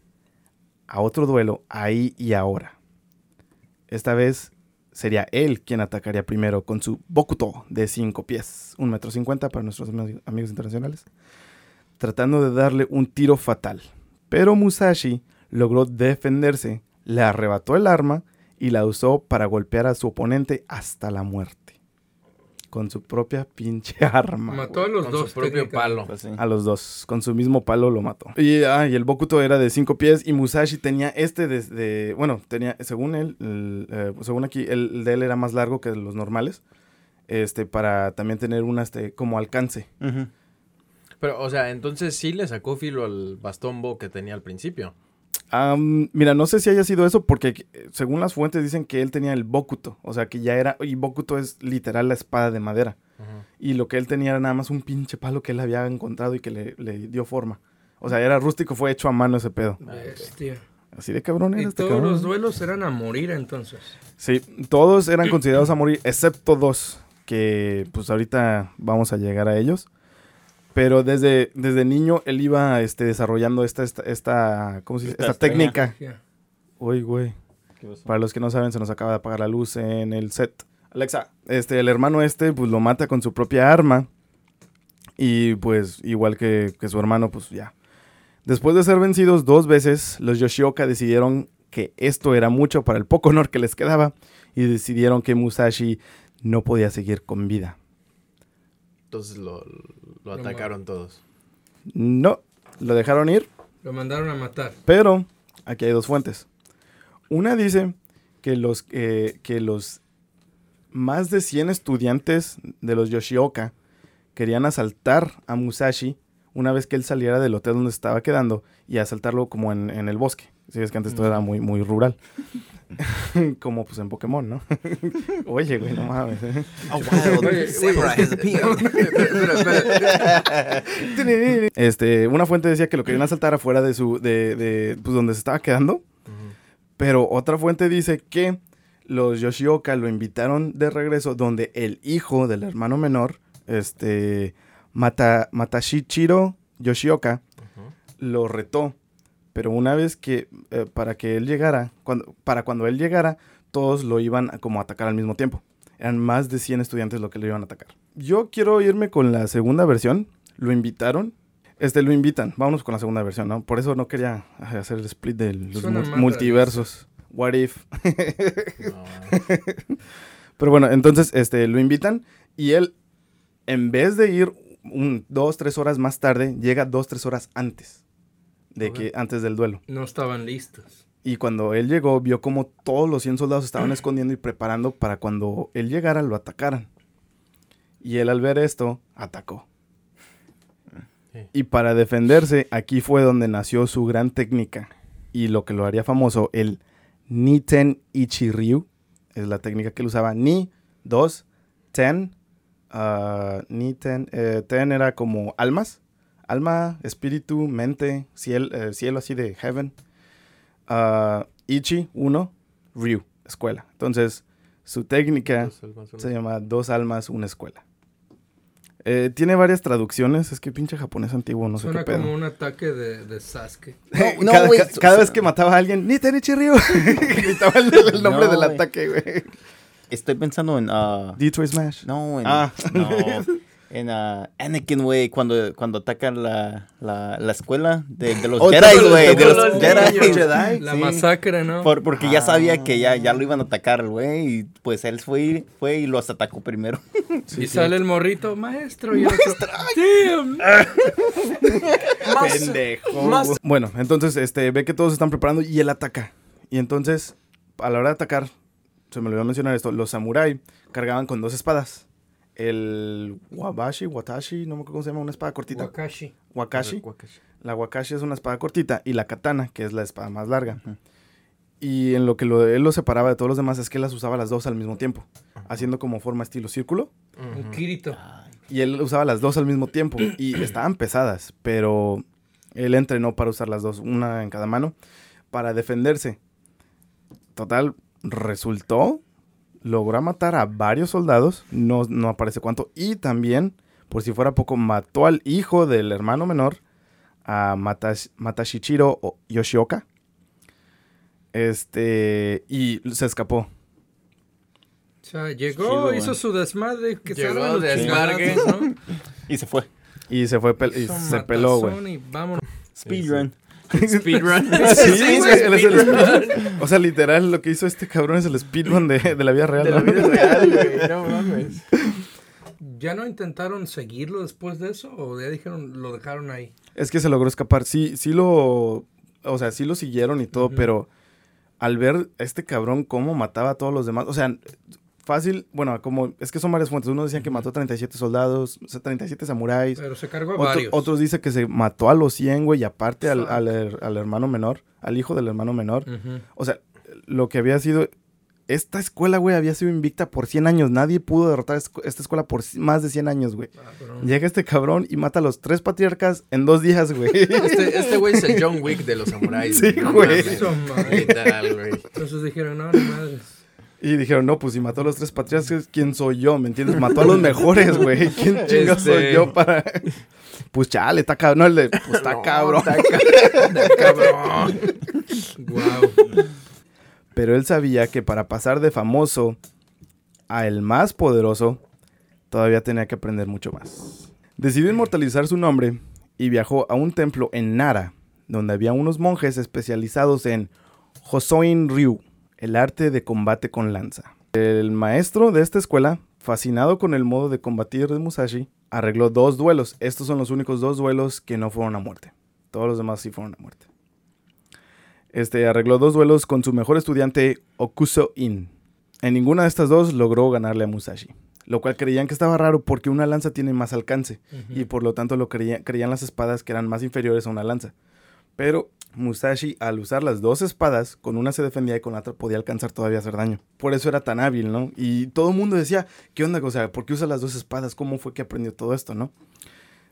a otro duelo ahí y ahora. Esta vez sería él quien atacaría primero con su Bokuto de 5 pies, 1 metro 50 para nuestros ami- amigos internacionales, tratando de darle un tiro fatal. Pero Musashi logró defenderse, le arrebató el arma y la usó para golpear a su oponente hasta la muerte. Con su propia pinche <laughs> arma. Mató a los Con dos. su propio palo. Pues sí. A los dos, con su mismo palo lo mató. Y, ah, y el Bokuto era de cinco pies y Musashi tenía este desde, bueno, tenía, según él, el, eh, según aquí, el, el de él era más largo que los normales, este, para también tener un, este, como alcance. Pero, o sea, entonces sí le sacó filo al bastón Bo que tenía al principio. Am, mira, no sé si haya sido eso porque eh, según las fuentes dicen que él tenía el Bokuto, o sea que ya era, y Bokuto es literal la espada de madera. Y lo que él tenía era nada más un pinche palo que él había encontrado y que le, le dio forma. O sea, era rústico, fue hecho a mano ese pedo. Bestia. Así de cabrón era Y este todos cabrón. los duelos eran a morir entonces. Sí, todos eran considerados a morir, excepto dos, que pues ahorita vamos a llegar a ellos. Pero desde, desde niño él iba este, desarrollando esta, esta, esta, ¿cómo se dice? Esta técnica. Uy, güey. Para los que no saben, se nos acaba de apagar la luz en el set. Alexa, este, el hermano este, pues lo mata con su propia arma. Y pues, igual que, que su hermano, pues ya. Después de ser vencidos dos veces, los Yoshioka decidieron que esto era mucho para el poco honor que les quedaba. Y decidieron que Musashi no podía seguir con vida. Entonces lo, lo Lo atacaron todos. No, lo dejaron ir. Lo mandaron a matar. Pero aquí hay dos fuentes. Una dice que los, eh, que los más de 100 estudiantes de los Yoshioka querían asaltar a Musashi una vez que él saliera del hotel donde se estaba quedando y asaltarlo como en, en el bosque. Si ves que antes todo era muy, muy rural. <laughs> como pues en Pokémon, ¿no? <laughs> Oye, güey, no mames. A wild samurai has appeared. Este, una fuente decía que lo querían asaltar afuera de su, de, de, pues donde se estaba quedando. Pero otra fuente dice que los Yoshioka lo invitaron de regreso donde el hijo del hermano menor, este, Mata, Matashichiro Yoshioka, lo retó. Pero una vez que, eh, para que él llegara, cuando, para cuando él llegara, todos lo iban a como atacar al mismo tiempo. Eran más de 100 estudiantes lo que lo iban a atacar. Yo quiero irme con la segunda versión. Lo invitaron. Este, lo invitan. Vámonos con la segunda versión, ¿no? Por eso no quería ay, hacer el split de los Suena multiversos. What if? No. <laughs> Pero bueno, entonces este, lo invitan y él, en vez de ir un, dos, tres horas más tarde, llega dos, tres horas antes. De que, antes del duelo. No estaban listos. Y cuando él llegó, vio como todos los 100 soldados estaban <clears throat> escondiendo y preparando para cuando él llegara lo atacaran. Y él al ver esto, atacó. Sí. Y para defenderse, aquí fue donde nació su gran técnica. Y lo que lo haría famoso, el Niten Ichiryu. Es la técnica que él usaba. Ni, dos, ten. ah, ni ten. eh, ten era como almas. Alma, espíritu, mente, ciel- eh, cielo así de heaven. Ah, Ichi, uno. Ryu, escuela. Entonces, su técnica almas, se llama Dos almas, una escuela. Eh, tiene varias traducciones. Es que pinche japonés antiguo, no sé Suena qué pedo. como un ataque de, de Sasuke. <laughs> No, no, cada, ca- cada vez que mataba a alguien, ni Tenichi Ryu. <laughs> Gritaba el, el nombre No, del ataque, güey. Estoy pensando en. ah, Detroit Smash. no, en. Ah. No. <laughs> En ah, Anakin, güey, cuando, cuando atacan la, la, la escuela de, de los Oh, Jedi, güey. los- De los los Jedi. niños. Jedi. <laughs> La Sí. masacre, ¿no? Por- porque ya sabía que ya, ya Ah. lo iban a atacar, el güey. Y pues él fue, fue y los atacó primero. <laughs> y sale el morrito, maestro. Y el otro, "Damn". <laughs> Pendejo. Bueno, entonces este, ve que todos se están preparando y él ataca. Y entonces, a la hora de atacar, se me olvidó mencionar esto, los samurai cargaban con dos espadas. El wabashi, watashi, no me acuerdo cómo se llama, una espada cortita. Wakashi. Wakashi. La wakashi es una espada cortita y la katana, que es la espada más larga. Y en lo que lo, él lo separaba de todos los demás es que él las usaba las dos al mismo tiempo, haciendo como forma estilo círculo. Un Kirito. Y él usaba las dos al mismo tiempo <clears throat> y estaban pesadas, pero él entrenó para usar las dos, una en cada mano, para defenderse. Total, resultó, logró matar a varios soldados, no, no aparece cuánto, y también, por si fuera poco, mató al hijo del hermano menor, a Matash- Matashichiro Yoshioka. Este, y se escapó. O sea, llegó, Chido, hizo su desmadre, que se Llegó, desmargue. ¿no? <laughs> Y se fue. Y se fue, pel- y se peló, güey. Speedrun. Speedrun. Sí, <laughs> güey, él es el speedrun. O sea, literal, lo que hizo este cabrón es el speedrun de, de la vida real. De la vida real, güey. <laughs> No mames. ¿Ya no intentaron seguirlo después de eso? ¿O ya dijeron, lo dejaron ahí? Es que se logró escapar. Sí, sí lo. O sea, sí lo siguieron y todo, pero al ver a este cabrón cómo mataba a todos los demás. O sea, fácil. Bueno, como. Es que son varias fuentes. Unos decían que mató a 37 soldados, o sea, 37 samuráis. Pero se cargó a Otro- varios. otros dicen que se mató a los 100, güey, y aparte al, al her- al hermano menor, al hijo del hermano menor. O sea, lo que había sido. Esta escuela, güey, había sido invicta por 100 años. Nadie pudo derrotar esta escuela por más de 100 años, güey. Cabrón. Llega este cabrón y mata a los tres patriarcas en dos días, güey. <laughs> Este este güey es el John Wick de los samuráis. Sí, güey. Literal, güey. Entonces dijeron, no, ni madres. Y dijeron, no, pues si mató a los tres patriarcas, ¿quién soy yo? ¿Me entiendes? Mató a los mejores, <laughs> güey. ¿Quién chingados soy Este- yo para...? Pues chale, está cabrón. No, el de, pues está No, cabrón. está ca- Cabrón. wow. Pero él sabía que para pasar de famoso a el más poderoso, todavía tenía que aprender mucho más. Decidió inmortalizar su nombre y viajó a un templo en Nara, donde había unos monjes especializados en Hosoin Ryu, el arte de combate con lanza. El maestro de esta escuela, fascinado con el modo de combatir de Musashi, arregló dos duelos. Estos son los únicos dos duelos que no fueron a muerte. Todos los demás sí fueron a muerte. Este arregló dos duelos con su mejor estudiante Okuso In. En ninguna de estas dos logró ganarle a Musashi, lo cual creían que estaba raro porque una lanza tiene más alcance y por lo tanto lo creía- creían las espadas que eran más inferiores a una lanza. Pero Musashi, al usar las dos espadas, con una se defendía y con la otra podía alcanzar todavía a hacer daño. Por eso era tan hábil, ¿no? Y todo el mundo decía, ¿qué onda? O sea, ¿por qué usa las dos espadas? ¿Cómo fue que aprendió todo esto, no?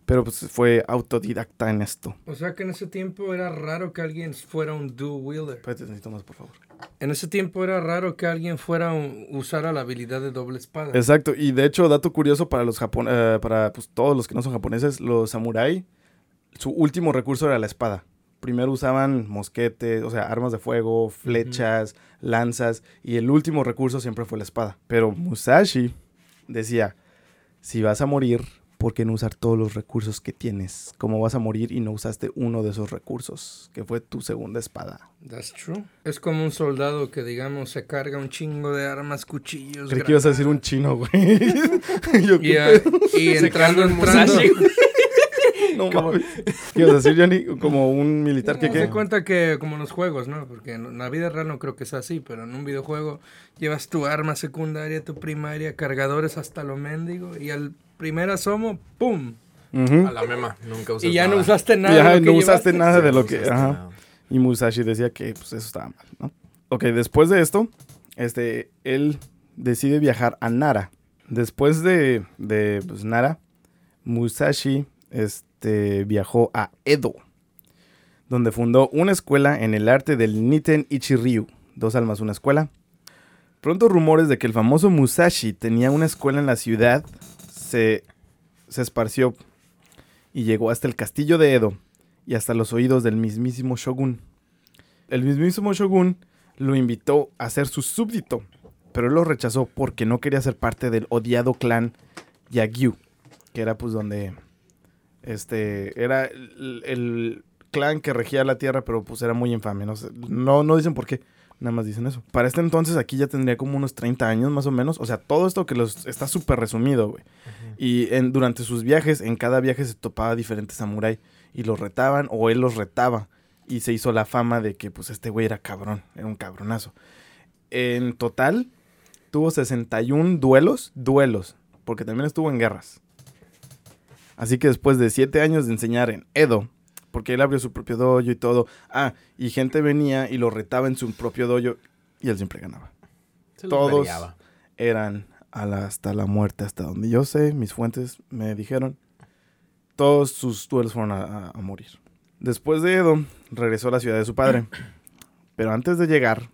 Pero pues fue autodidacta en esto. O sea que en ese tiempo era raro que alguien fuera un dual wielder. Espérate, necesito más, por favor. En ese tiempo era raro que alguien fuera un, usara la habilidad de doble espada. Exacto, y de hecho, dato curioso para los japon eh, para pues, todos los que no son japoneses, los samurái, su último recurso era la espada. Primero usaban mosquetes, o sea, armas de fuego, flechas, lanzas, y el último recurso siempre fue la espada. Pero Musashi decía, si vas a morir, ¿por qué no usar todos los recursos que tienes? ¿Cómo vas a morir y no usaste uno de esos recursos, que fue tu segunda espada? That's true. Es como un soldado que, digamos, se carga un chingo de armas, cuchillos. Creí que ibas a decir un chino, güey. <laughs> Yo, ¿qué Y, entrando, entrando. Musashi. <laughs> No mames. <laughs> ¿Qué ibas a decir, Johnny? Como un militar que No, qué. se cuenta que como en los juegos, ¿no? Porque en la vida real no creo que sea así, pero en un videojuego llevas tu arma secundaria, tu primaria, cargadores hasta lo mendigo y al primer asomo, ¡pum! A la mema. Nunca usas Y ya no nada. usaste nada. Ya, de lo no que usaste llevaste. nada de No lo que. usaste Ajá. Y Musashi decía que pues, eso estaba mal, ¿no? Ok, después de esto, este, él decide viajar a Nara. Después de, de pues, Nara, Musashi este, viajó a Edo, donde fundó una escuela en el arte del Niten Ichiryu. Dos almas, una escuela. Pronto rumores de que el famoso Musashi tenía una escuela en la ciudad se, se esparció y llegó hasta el castillo de Edo y hasta los oídos del mismísimo Shogun. El mismísimo Shogun lo invitó a ser su súbdito, pero él lo rechazó porque no quería ser parte del odiado clan Yagyu, que era pues donde este era el, el clan que regía la tierra, pero pues era muy infame, no, sé, no no dicen por qué. Nada más dicen eso. Para este entonces aquí ya tendría como unos 30 años más o menos. O sea, todo esto que los está súper resumido, güey. Y en, durante sus viajes, en cada viaje se topaba diferentes samurái y los retaban o él los retaba. Y se hizo la fama de que pues este güey era cabrón, era un cabronazo. En total tuvo 61 duelos, duelos, porque también estuvo en guerras. Así que después de 7 años de enseñar en Edo, porque él abrió su propio dojo y todo, ah, y gente venía y lo retaba en su propio dojo y él siempre ganaba. Se Todos eran a la- hasta la muerte, hasta donde yo sé, mis fuentes me dijeron, todos sus duelos fueron a, a- a morir. Después de Edo, regresó a la ciudad de su padre, pero antes de llegar,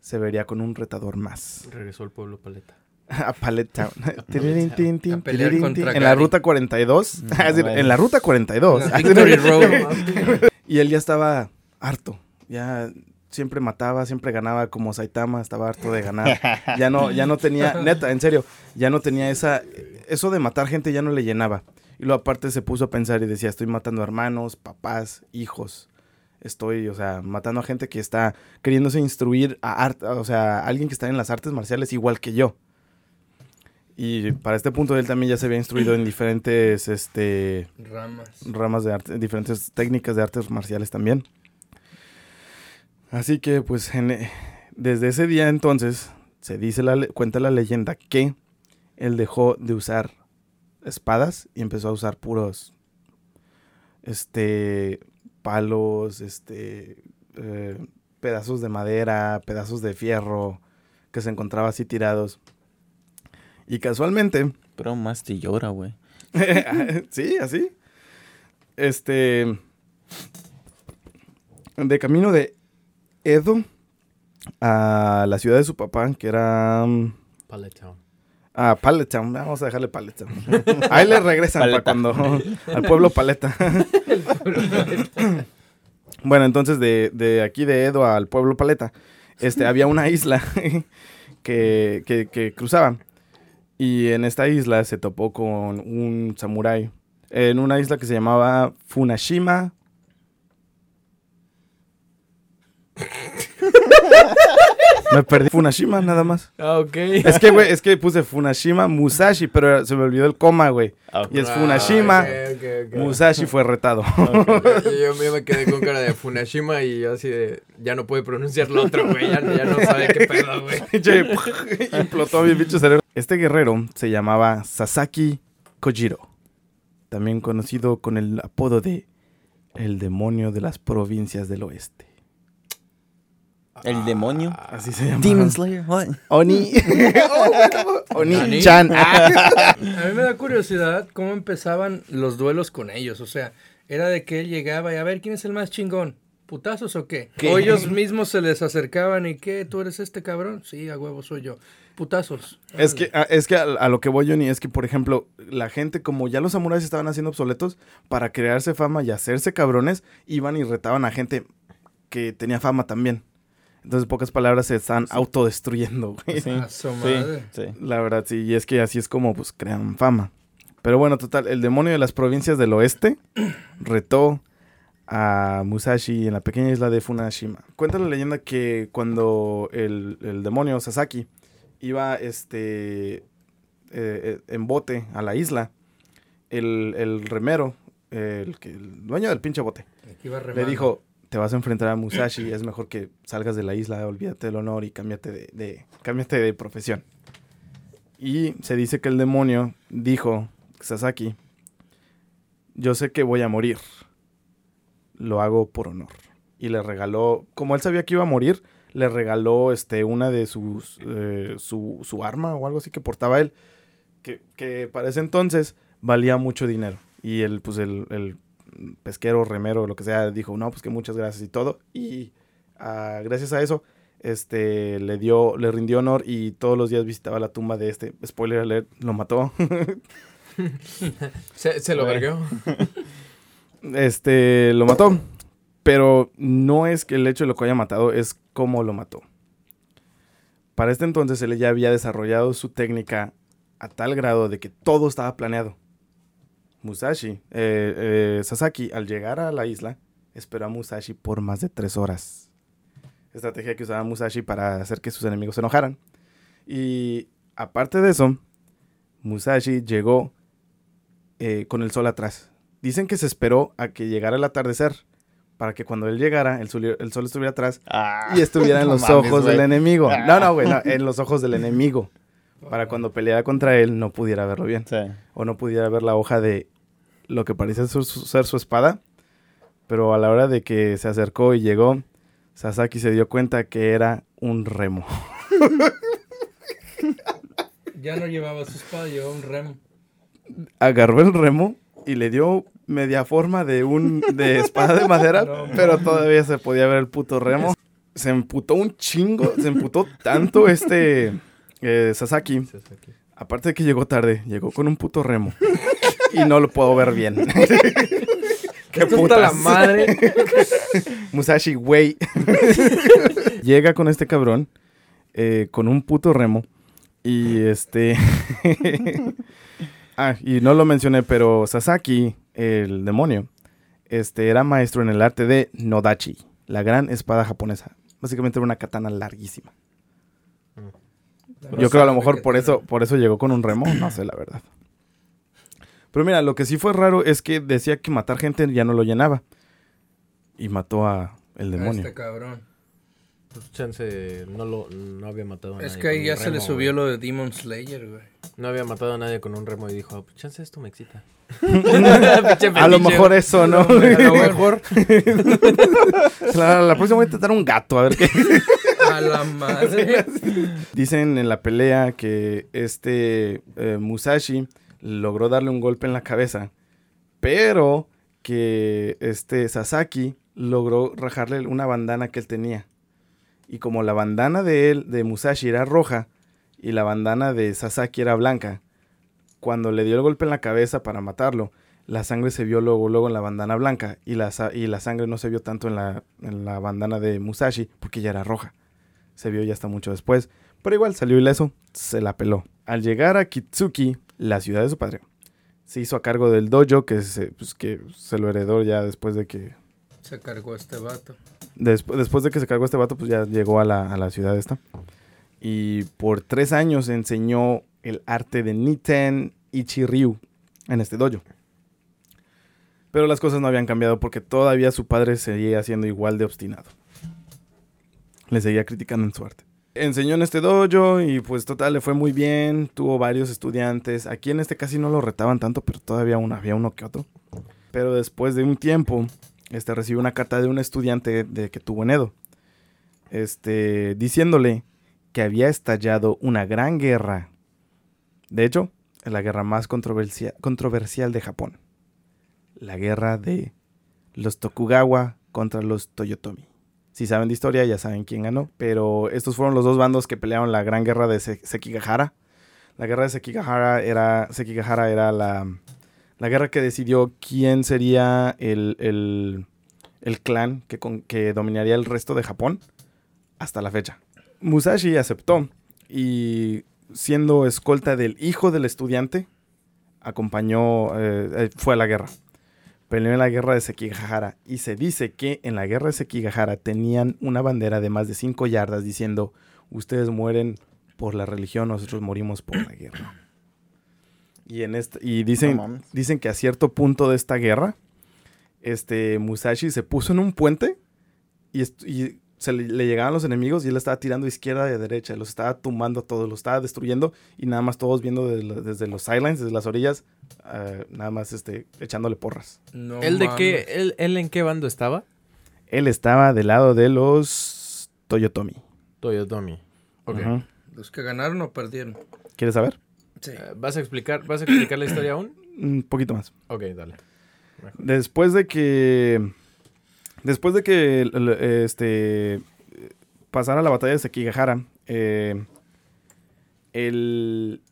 se vería con un retador más. Regresó al pueblo paleta. <laughs> A Pallet Town. A <laughs> pelear contra en la ruta 42. Mm, <laughs> Es decir, en la ruta 42. La Victory Road. Y él ya estaba harto. Ya siempre mataba, siempre ganaba como Saitama, estaba harto de ganar. Ya no, ya no tenía, neta, en serio, ya no tenía esa, eso de matar gente ya no le llenaba. Y luego aparte se puso a pensar y decía, estoy matando hermanos, papás, hijos. Estoy, o sea, matando a gente que está queriéndose instruir a arte, o sea, alguien que está en las artes marciales igual que yo. Y para este punto él también ya se había instruido en diferentes, este, Ramas. ramas de arte, diferentes técnicas de artes marciales también. Así que, pues, en- eh, desde ese día entonces, se dice la, cuenta la leyenda que él dejó de usar espadas y empezó a usar puros, este, palos, este, eh, pedazos de madera, pedazos de fierro que se encontraba así tirados. Y casualmente, Pero más te llora, güey. <laughs> sí, así. Este. De camino de Edo a la ciudad de su papá, que era. mm, Pallet Town. A Pallet Town. Vamos a dejarle Pallet Town. Ahí le regresan para cuando. Al <laughs> pueblo Paleta. bueno, entonces de, de aquí de Edo al pueblo Paleta, este, <laughs> había una isla que, que, que cruzaba. Y en esta isla se topó con un samurái. En una isla que se llamaba Funashima. Me perdí. Funashima, nada más. Ah, ok. Es que, güey, es que puse Funashima Musashi, pero se me olvidó el coma, güey. Y es Funashima. Ah, ok, ok, ok. Musashi fue retado. <laughs> Yo, yo me quedé con cara de Funashima y yo así de. Ya no puede pronunciar lo otro, güey. Ya, ya no sabe qué pedo, güey. <laughs> Implotó mi bicho cerebro. Este guerrero se llamaba Sasaki Kojiro, también conocido con el apodo de el demonio de las provincias del oeste. El demonio. Así se llama. Demon Slayer, what? Oni. <laughs> Nani. Oni-chan. Ah. <laughs> A mí me da curiosidad cómo empezaban los duelos con ellos. O sea, era de que él llegaba y a ver quién es el más chingón. ¿Putazos o qué? ¿Qué? O ellos mismos se les acercaban y ¿qué? ¿Tú eres este cabrón? Sí, a huevo soy yo. Putazos. Es que, a- es que a, a lo que voy, Johnny, es que, por ejemplo, la gente, como ya los samuráis estaban haciendo obsoletos, para crearse fama y hacerse cabrones, iban y retaban a gente que tenía fama también. Entonces, en pocas palabras, se están autodestruyendo, güey. Sí. La verdad, sí, y es que así es como, pues, crean fama. Pero bueno, total, el demonio de las provincias del oeste <clears throat> retó a Musashi en la pequeña isla de Funashima. Cuenta la leyenda que cuando el, el demonio Sasaki iba este, eh, eh, en bote a la isla, el, el remero, el, dueño del pinche bote, le dijo, te vas a enfrentar a Musashi, es mejor que salgas de la isla, olvídate del honor y cámbiate de, de- cámbiate de profesión. Y se dice que el demonio dijo, Sasaki, yo sé que voy a morir, lo hago por honor. Y le regaló, como él sabía que iba a morir, le regaló este, una de sus, eh, su, su arma o algo así que portaba él, que, que para ese entonces valía mucho dinero. Y el, pues el, el pesquero, remero, lo que sea, dijo, no, pues que muchas gracias y todo. Y ah, gracias a eso, este, le dio, le rindió honor y todos los días visitaba la tumba de este. Spoiler alert, lo mató. <laughs> Se, se lo vergueó. <laughs> este, lo mató. Pero no es que el hecho de lo que haya matado, es cómo lo mató. Para este entonces él ya había desarrollado su técnica a tal grado de que todo estaba planeado. Musashi, eh, eh, Sasaki, al llegar a la isla, esperó a Musashi por más de tres horas. Estrategia que usaba Musashi para hacer que sus enemigos se enojaran. Y aparte de eso, Musashi llegó eh, con el sol atrás. Dicen que se esperó a que llegara el atardecer para que cuando él llegara, el sol, el sol estuviera atrás Ah, y <laughs> estuviera en no los mames, ojos del enemigo. No, no, güey, no, en los ojos del <laughs> enemigo. Para cuando peleara contra él no pudiera verlo bien. Sí. O no pudiera ver la hoja de lo que parecía su- ser su espada. Pero a la hora de que se acercó y llegó, Sasaki se dio cuenta que era un remo. <laughs> Ya no llevaba su espada, llevaba un remo. Agarró el remo y le dio media forma de un de espada de madera, <laughs> No, pero todavía se podía ver el puto remo. Se emputó un chingo, se emputó tanto este eh, Sasaki. Aparte de que llegó tarde, llegó con un puto remo. <laughs> Y no lo puedo ver bien. <laughs> qué Puta la madre. <laughs> Musashi, güey. <laughs> Llega con este cabrón, eh, con un puto remo. Y este. ah, y no lo mencioné, pero Sasaki, el demonio, este, era maestro en el arte de Nodachi, la gran espada japonesa. Básicamente era una katana larguísima. Yo creo a lo mejor por eso, por eso llegó con un remo, no sé la verdad. Pero mira, lo que sí fue raro es que decía que matar gente ya no lo llenaba. Y mató a el A demonio. Este cabrón. Pues, chance no lo no había matado a nadie. Es que ahí con ya un se le remo, subió güey. lo de Demon Slayer, güey. No había matado a nadie con un remo y dijo, pues chance esto me excita. <laughs> A lo mejor eso, ¿no? A lo <laughs> mejor. <laughs> la, la próxima voy a intentar un gato, a ver qué. A la madre. Dicen en la pelea que este eh, Musashi logró darle un golpe en la cabeza, pero que este Sasaki logró rajarle una bandana que él tenía. Y como la bandana de él, de Musashi, era roja y la bandana de Sasaki era blanca, cuando le dio el golpe en la cabeza para matarlo, la sangre se vio luego, luego en la bandana blanca y la, y la sangre no se vio tanto en la, en la bandana de Musashi porque ya era roja. Se vio ya hasta mucho después, pero igual salió ileso, se la peló. Al llegar a Kitsuki, la ciudad de su padre, se hizo a cargo del dojo que se, pues, que se lo heredó ya después de que Se cargó este vato. Despu- después de que se cargó este vato, pues ya llegó a la, a la ciudad esta. Y por tres años enseñó el arte de Niten Ichiryu en este dojo. Pero las cosas no habían cambiado porque todavía su padre seguía siendo igual de obstinado. Le seguía criticando en su arte. Enseñó en este dojo y pues total le fue muy bien. Tuvo varios estudiantes. Aquí en este casi no lo retaban tanto, pero todavía había uno que otro. Pero después de un tiempo, este recibió una carta de un estudiante de que tuvo en Edo. Este, diciéndole que había estallado una gran guerra. De hecho, la guerra más controversia- controversial de Japón. La guerra de los Tokugawa contra los Toyotomi. Si saben de historia, ya saben quién ganó. Pero estos fueron los dos bandos que pelearon la gran guerra de Se- Sekigahara. La guerra de Sekigahara era, Sekigahara era la, la guerra que decidió quién sería el, el, el clan que, con- que dominaría el resto de Japón hasta la fecha. Musashi aceptó y siendo escolta del hijo del estudiante, acompañó, eh, eh, fue a la guerra. Peleó en la guerra de Sekigahara y se dice que en la guerra de Sekigahara tenían una bandera de más de 5 yardas diciendo, ustedes mueren por la religión, nosotros morimos por la guerra. Y, en este, y dicen, No dicen que a cierto punto de esta guerra, este Musashi se puso en un puente y se le, le llegaban los enemigos y él estaba tirando de izquierda y de derecha, los estaba tumbando a todos, los estaba destruyendo y nada más todos viendo de desde los sidelines, desde las orillas, eh, nada más este, echándole porras. No ¿Él de qué? ¿Él, él en qué bando estaba? Él estaba del lado de los Toyotomi. Toyotomi. Ok. ¿Los que ganaron o perdieron? ¿Quieres saber? Sí. Eh, ¿Vas a explicar, vas a explicar la historia aún? <clears throat> Un poquito más. Ok, dale. Después de que. Después de que este. pasara la batalla de Sekigahara. eh, el.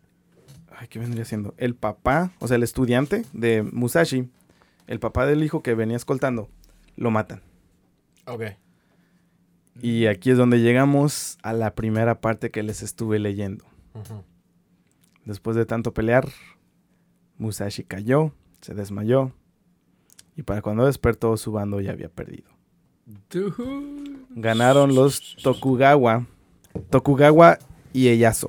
Ay, ¿qué vendría siendo? El papá, o sea, el estudiante de Musashi, el papá del hijo que venía escoltando, lo matan. Ok. Y aquí es donde llegamos a la primera parte que les estuve leyendo. Después de tanto pelear, Musashi cayó, se desmayó. Y para cuando despertó, su bando ya había perdido. Ganaron los Tokugawa. Tokugawa y Eyaso.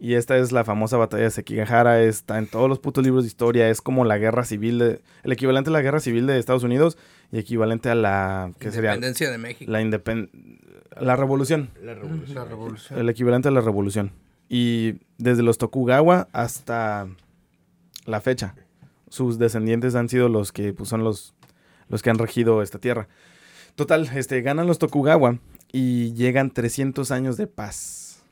Y esta es la famosa batalla de Sekigahara. Está en todos los putos libros de historia. Es como la guerra civil. de- el equivalente a la guerra civil de Estados Unidos. Y equivalente a la. ¿Qué sería? Independencia de México. La independ... La revolución. La revolución. La revolución. El equivalente a la revolución. Y desde los Tokugawa hasta la fecha, sus descendientes han sido los que pues, son los, los que han regido esta tierra. Total, este, ganan los Tokugawa y llegan 300 años de paz.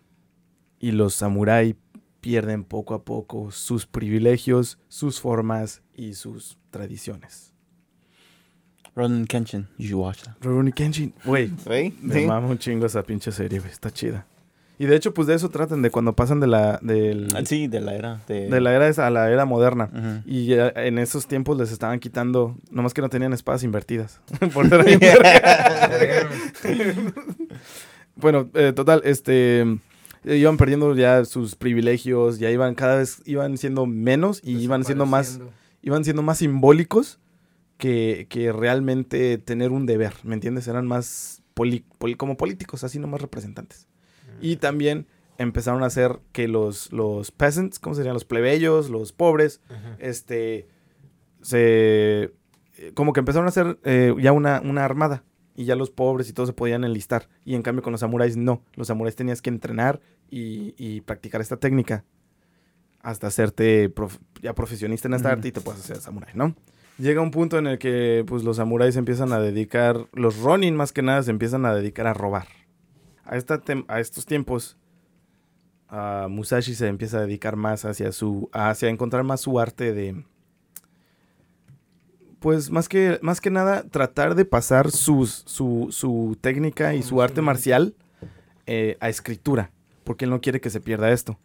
Y los samurái pierden poco a poco sus privilegios, sus formas y sus tradiciones. Ronan Kenshin, you should watch that. Rurouni Kenshin, güey, ¿Güey? me Sí. mama un chingo esa pinche serie, güey, está chida. Y de hecho, pues de eso tratan, de cuando pasan de la, del, Ah, Sí, de la era. De, de la era esa a la era moderna. Ujú. Y ya en esos tiempos les estaban quitando, nomás que no tenían espadas invertidas. <laughs> <laughs> Por ser ahí <laughs> bueno, eh, total, este eh, iban perdiendo ya sus privilegios, ya iban cada vez iban siendo menos y iban siendo más iban siendo más simbólicos que, que realmente tener un deber, ¿me entiendes? Eran más poli- poli- como políticos, así nomás representantes. Y también empezaron a hacer que los, los peasants, ¿cómo serían? Los plebeyos, los pobres, este, se, eh, como que empezaron a hacer eh, ya una, una armada. Y ya los pobres y todos se podían enlistar. Y en cambio con los samuráis no. Los samuráis tenías que entrenar y, y practicar esta técnica hasta hacerte prof- ya profesionista en esta arte y te puedes hacer samurái, ¿no? Llega un punto en el que pues los samuráis empiezan a dedicar, los ronin más que nada se empiezan a dedicar a robar. A, esta a estos tiempos, a Musashi se empieza a dedicar más hacia su, hacia encontrar más su arte de, pues más que, más que nada tratar de pasar sus, su, su técnica y su arte marcial eh, a escritura, porque él no quiere que se pierda esto.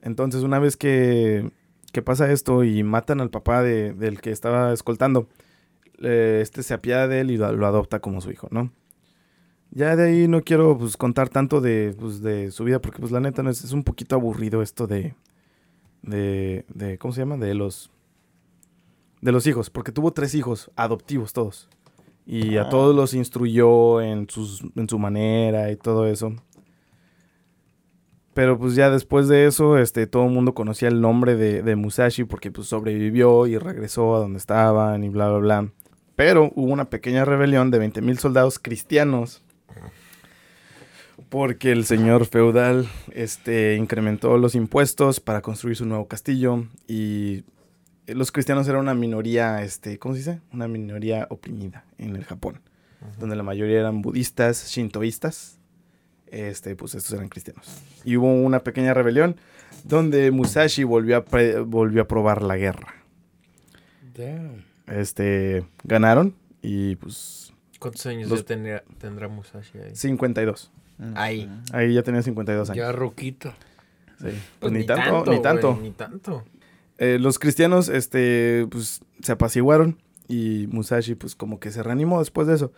Entonces, una vez que, que pasa esto y matan al papá de- del que estaba escoltando, eh, este se apiada de él y lo, lo adopta como su hijo, ¿no? Ya de ahí no quiero pues, contar tanto de, pues, de su vida, porque pues la neta no es, es un poquito aburrido esto de, de, de, ¿cómo se llama? De los, de los hijos, porque tuvo tres hijos adoptivos todos. Y a Ah. todos los instruyó en, sus, en su manera y todo eso. Pero pues ya después de eso, este, todo el mundo conocía el nombre de, de Musashi porque pues sobrevivió y regresó a donde estaban y bla, bla, bla. Pero hubo una pequeña rebelión de 20.000 soldados cristianos porque el señor feudal este, incrementó los impuestos para construir su nuevo castillo y los cristianos eran una minoría, este, ¿cómo se dice? Una minoría oprimida en el Japón, donde la mayoría eran budistas, shintoístas, este, pues estos eran cristianos. Y hubo una pequeña rebelión donde Musashi volvió a, pre- volvió a probar la guerra. Damn. Este, ganaron y pues ¿Cuántos años Los- ya tendrá, tendrá Musashi ahí? 52. Ahí. Ahí ya tenía 52 años. Ya roquito. Sí. Pues, Pues ni, tanto, ni güey, tanto. ni tanto. Eh, los cristianos, este, pues, se apaciguaron y Musashi, pues, como que se reanimó después de eso.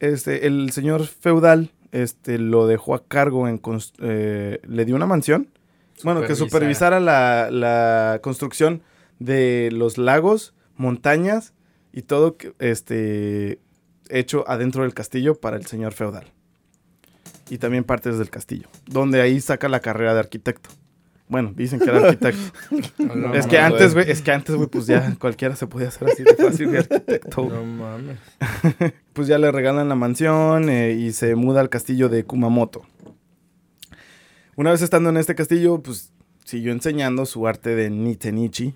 Este, el señor feudal, este, lo dejó a cargo en, eh, le dio una mansión, bueno, que Supervisara. la, la construcción de los lagos, montañas y todo, este, hecho adentro del castillo para el señor feudal. Y también partes del castillo, donde ahí saca la carrera de arquitecto. Bueno, dicen que era arquitecto. <laughs> No Es que antes, güey, es que antes, güey, pues ya cualquiera se podía hacer así de fácil, güey, arquitecto. No mames. <laughs> Pues ya le regalan la mansión eh, y se muda al castillo de Kumamoto. Una vez estando en este castillo, pues siguió enseñando su arte de Nitenichi.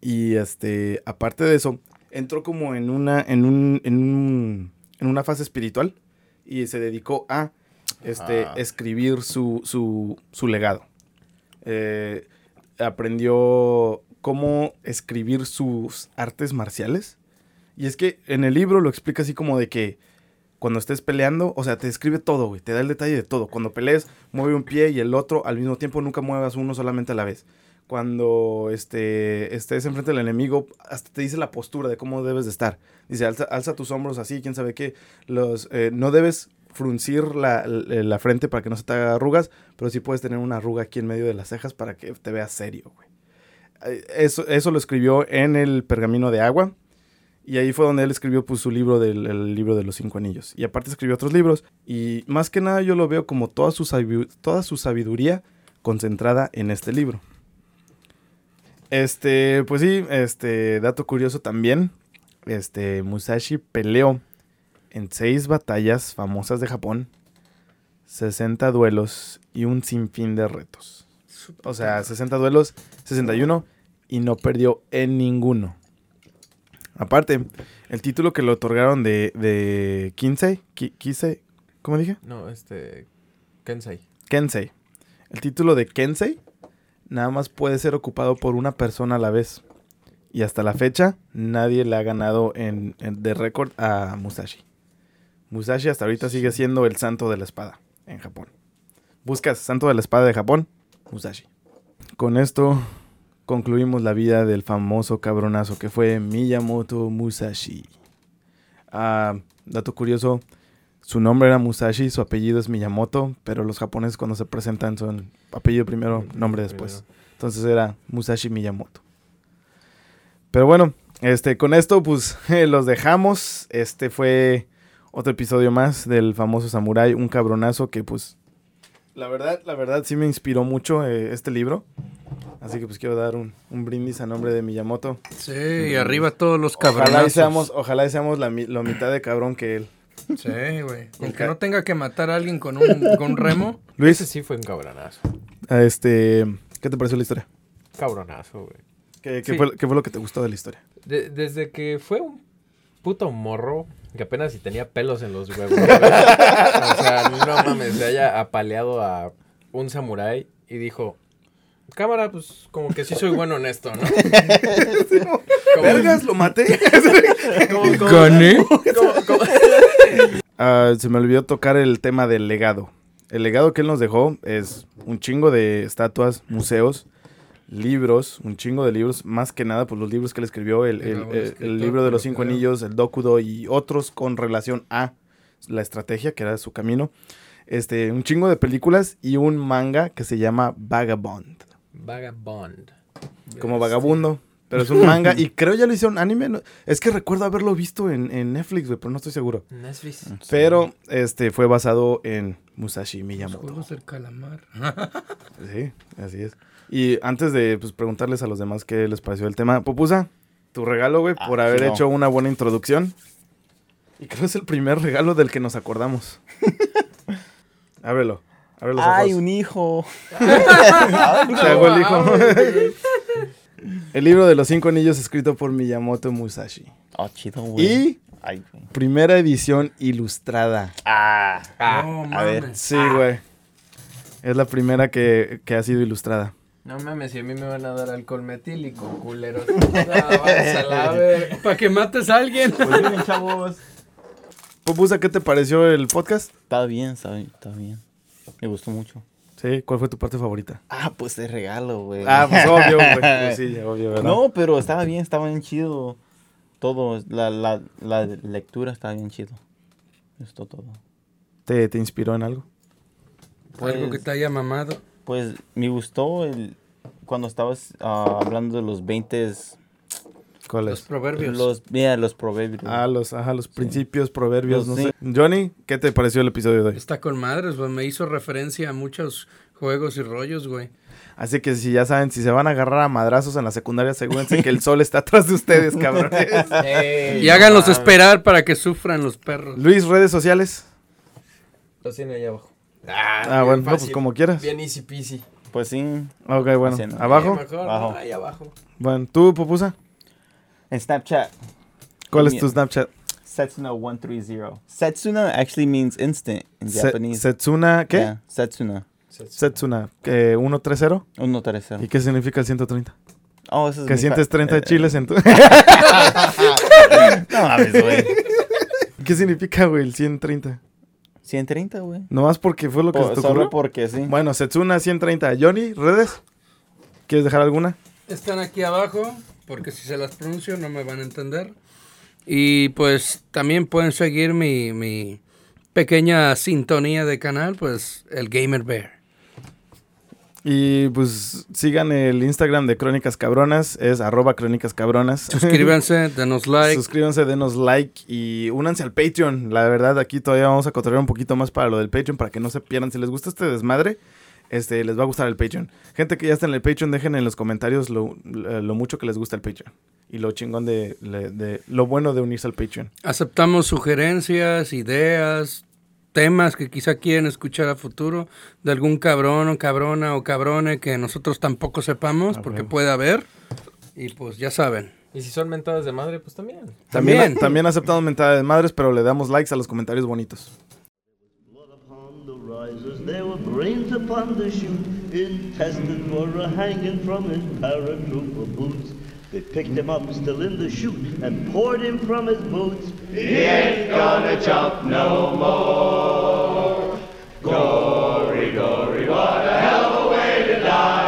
Y este, aparte de eso, entró como en una, en un, en un- en una fase espiritual y se dedicó a este, Ah. escribir su, su, su legado. Eh, aprendió cómo escribir sus artes marciales. Y es que en el libro lo explica así como de que cuando estés peleando, o sea, te describe todo, güey, te da el detalle de todo. Cuando pelees, mueve un pie y el otro al mismo tiempo, nunca muevas uno solamente a la vez. Cuando este, estés enfrente del enemigo, hasta te dice la postura de cómo debes de estar. Dice, alza, alza tus hombros así, quién sabe qué. Los, eh, no debes fruncir la, la- la frente para que no se te haga arrugas, pero sí puedes tener una arruga aquí en medio de las cejas para que te veas serio, güey. Eh, Eso, eso lo escribió en el pergamino de agua. Y ahí fue donde él escribió pues, su libro del el libro de los cinco anillos. Y aparte escribió otros libros. Y más que nada yo lo veo como toda su, toda su sabiduría concentrada en este libro. Este, pues sí, este, dato curioso también. Este, Musashi peleó en seis batallas famosas de Japón, 60 duelos y un sinfín de retos. O sea, 60 duelos, 61 y no perdió en ninguno. Aparte, el título que le otorgaron de, de Kinsei, Ki- Kisei, ¿cómo dije? No, este. Kensei. Kensei. El título de Kensei nada más puede ser ocupado por una persona a la vez. Y hasta la fecha, nadie le ha ganado en, en- de récord a Musashi. Musashi hasta ahorita sigue siendo el santo de la espada en Japón. Buscas Santo de la Espada de Japón, Musashi. Con esto concluimos la vida del famoso cabronazo que fue Miyamoto Musashi. Ah, dato curioso, su nombre era Musashi, su apellido es Miyamoto, pero los japoneses cuando se presentan son apellido primero, nombre después. Entonces era Musashi Miyamoto. Pero bueno, este, con esto pues <laughs> los dejamos. Este fue otro episodio más del famoso Samurai, un cabronazo que pues la verdad, la verdad sí me inspiró mucho eh, este libro. Así que pues quiero dar un, un brindis a nombre de Miyamoto. Sí, y arriba todos los Ojalá y cabronazos. seamos, ojalá y seamos la, la mitad de cabrón que él. Sí, güey. <laughs> Con que no tenga que matar a alguien con un, con un remo. Ese Luis, sí fue un cabronazo. este, ¿qué te pareció la historia? Cabronazo, güey. ¿Qué, qué Sí. fue, qué fue lo que te gustó de la historia? De- desde que fue un puto morro que apenas si tenía pelos en los huevos. <laughs> o sea, no mames, se haya apaleado a un samurái y dijo, cámara, pues como que sí soy bueno en esto, ¿no? <laughs> Como- lo maté! <laughs> como- como- Gané. como- como- Ah, se me olvidó tocar el tema del legado. El legado que él nos dejó es un chingo de estatuas, museos, libros, un chingo de libros, más que nada por los libros que él escribió, el, El el- libro de los cinco anillos, el Dokudo y otros con relación a la estrategia, que era su camino. Este, un chingo de películas y un manga que se llama Vagabond, Vagabond. como vagabundo. Pero es un manga y creo ya lo hicieron anime. no- Es que recuerdo haberlo visto en, en Netflix, güey, pero no estoy seguro. Netflix. Pero este fue basado en Musashi Los Miyamoto. juegos del calamar. Sí, así es. Y antes de pues, preguntarles a los demás qué les pareció el tema, Popusa, tu regalo, güey, por Ah, haber sí, no. hecho una buena introducción. Y creo que es el primer regalo del que nos acordamos. <laughs> ábrelo, abre los ¡Ay, ojos. un hijo! Se hago el hijo. <laughs> el libro de los cinco anillos escrito por Miyamoto Musashi. Oh, chido, güey. Y Ay, güey. primera edición ilustrada. Ah, no, a ver. mames. Sí, güey. Es la primera que, que ha sido ilustrada. No mames, si a mí me van a dar alcohol metílico, culeros. <laughs> Ah. Para que mates a alguien. pues chavos. Popusa, ¿qué te pareció el podcast? Está bien, está bien, está bien. Me gustó mucho. Sí, ¿cuál fue tu parte favorita? Ah, pues el regalo, güey. Ah, pues obvio, güey. <laughs> Pues sí, obvio, ¿verdad? No, pero estaba bien, estaba bien chido. Todo, la, la, la lectura estaba bien chido. Esto todo. ¿Te, te inspiró en algo? Algo que Pues- te haya mamado. Pues me gustó el cuando estabas ah, hablando de los 20 ¿Cuál Los proverbios. los mira, los proverbios. Ah, los, ajá, los principios, proverbios, Los no sí. sé. Johnny, ¿qué te pareció el episodio de hoy? Está con madres, güey. Me hizo referencia a muchos juegos y rollos, güey. Así que si ya saben, si se van a agarrar a madrazos en la secundaria, asegúrense que el sol está atrás de ustedes, <laughs> cabrones. Ey, Y háganlos esperar para que sufran los perros. Luis, redes sociales. Los tiene ahí abajo. Ah, bien bueno, no, pues fácil. como quieras. Bien easy peasy. Pues sí, Ok, bueno. Así, ¿no? ¿Abajo? Sí, mejor, Abajo. Ahí abajo. Bueno, ¿tú, Pupusa? en Snapchat, ¿Cuál es tu Snapchat? Setsuna130. Setsuna actually means instant in Se- Japanese. Setsuna, ¿qué? Yeah, Setsuna. Setsuna, ¿qué? ¿130? 130. ¿Y qué significa el 130? Oh, eso es Que sientes fa- 30 eh, chiles en tu... <laughs> No mames, güey. ¿Qué significa, güey, el 130? 130, güey. Nomás porque fue lo que Po- se te Solo ocurrió. porque sí. Bueno, Setsuna 130. Johnny, redes. ¿Quieres dejar alguna? Están aquí abajo, porque si se las pronuncio no me van a entender. Y pues también pueden seguir mi, mi pequeña sintonía de canal, pues el Gamer Bear. Y pues sigan el Instagram de Crónicas Cabronas, es arroba Crónicas Cabronas. <laughs> Suscríbanse, denos like. Suscríbanse, denos like y únanse al Patreon. La verdad, aquí todavía vamos a cotorrear un poquito más para lo del Patreon, para que no se pierdan. Si les gusta este desmadre, este, les va a gustar el Patreon. Gente que ya está en el Patreon, dejen en los comentarios lo, lo mucho que les gusta el Patreon. Y lo chingón de, de- de- lo bueno de unirse al Patreon. Aceptamos sugerencias, ideas, temas que quizá quieren escuchar a futuro de algún cabrón o cabrona o cabrone que nosotros tampoco sepamos, Ah, porque huevo. puede haber. Y pues ya saben. Y si son mentadas de madre, pues también. También, También. también aceptamos mentadas de madres, pero le damos likes a los comentarios bonitos. They picked him up still in the chute and poured him from his boots. He ain't gonna jump no more. Gory, gory, what a hell of a way to die.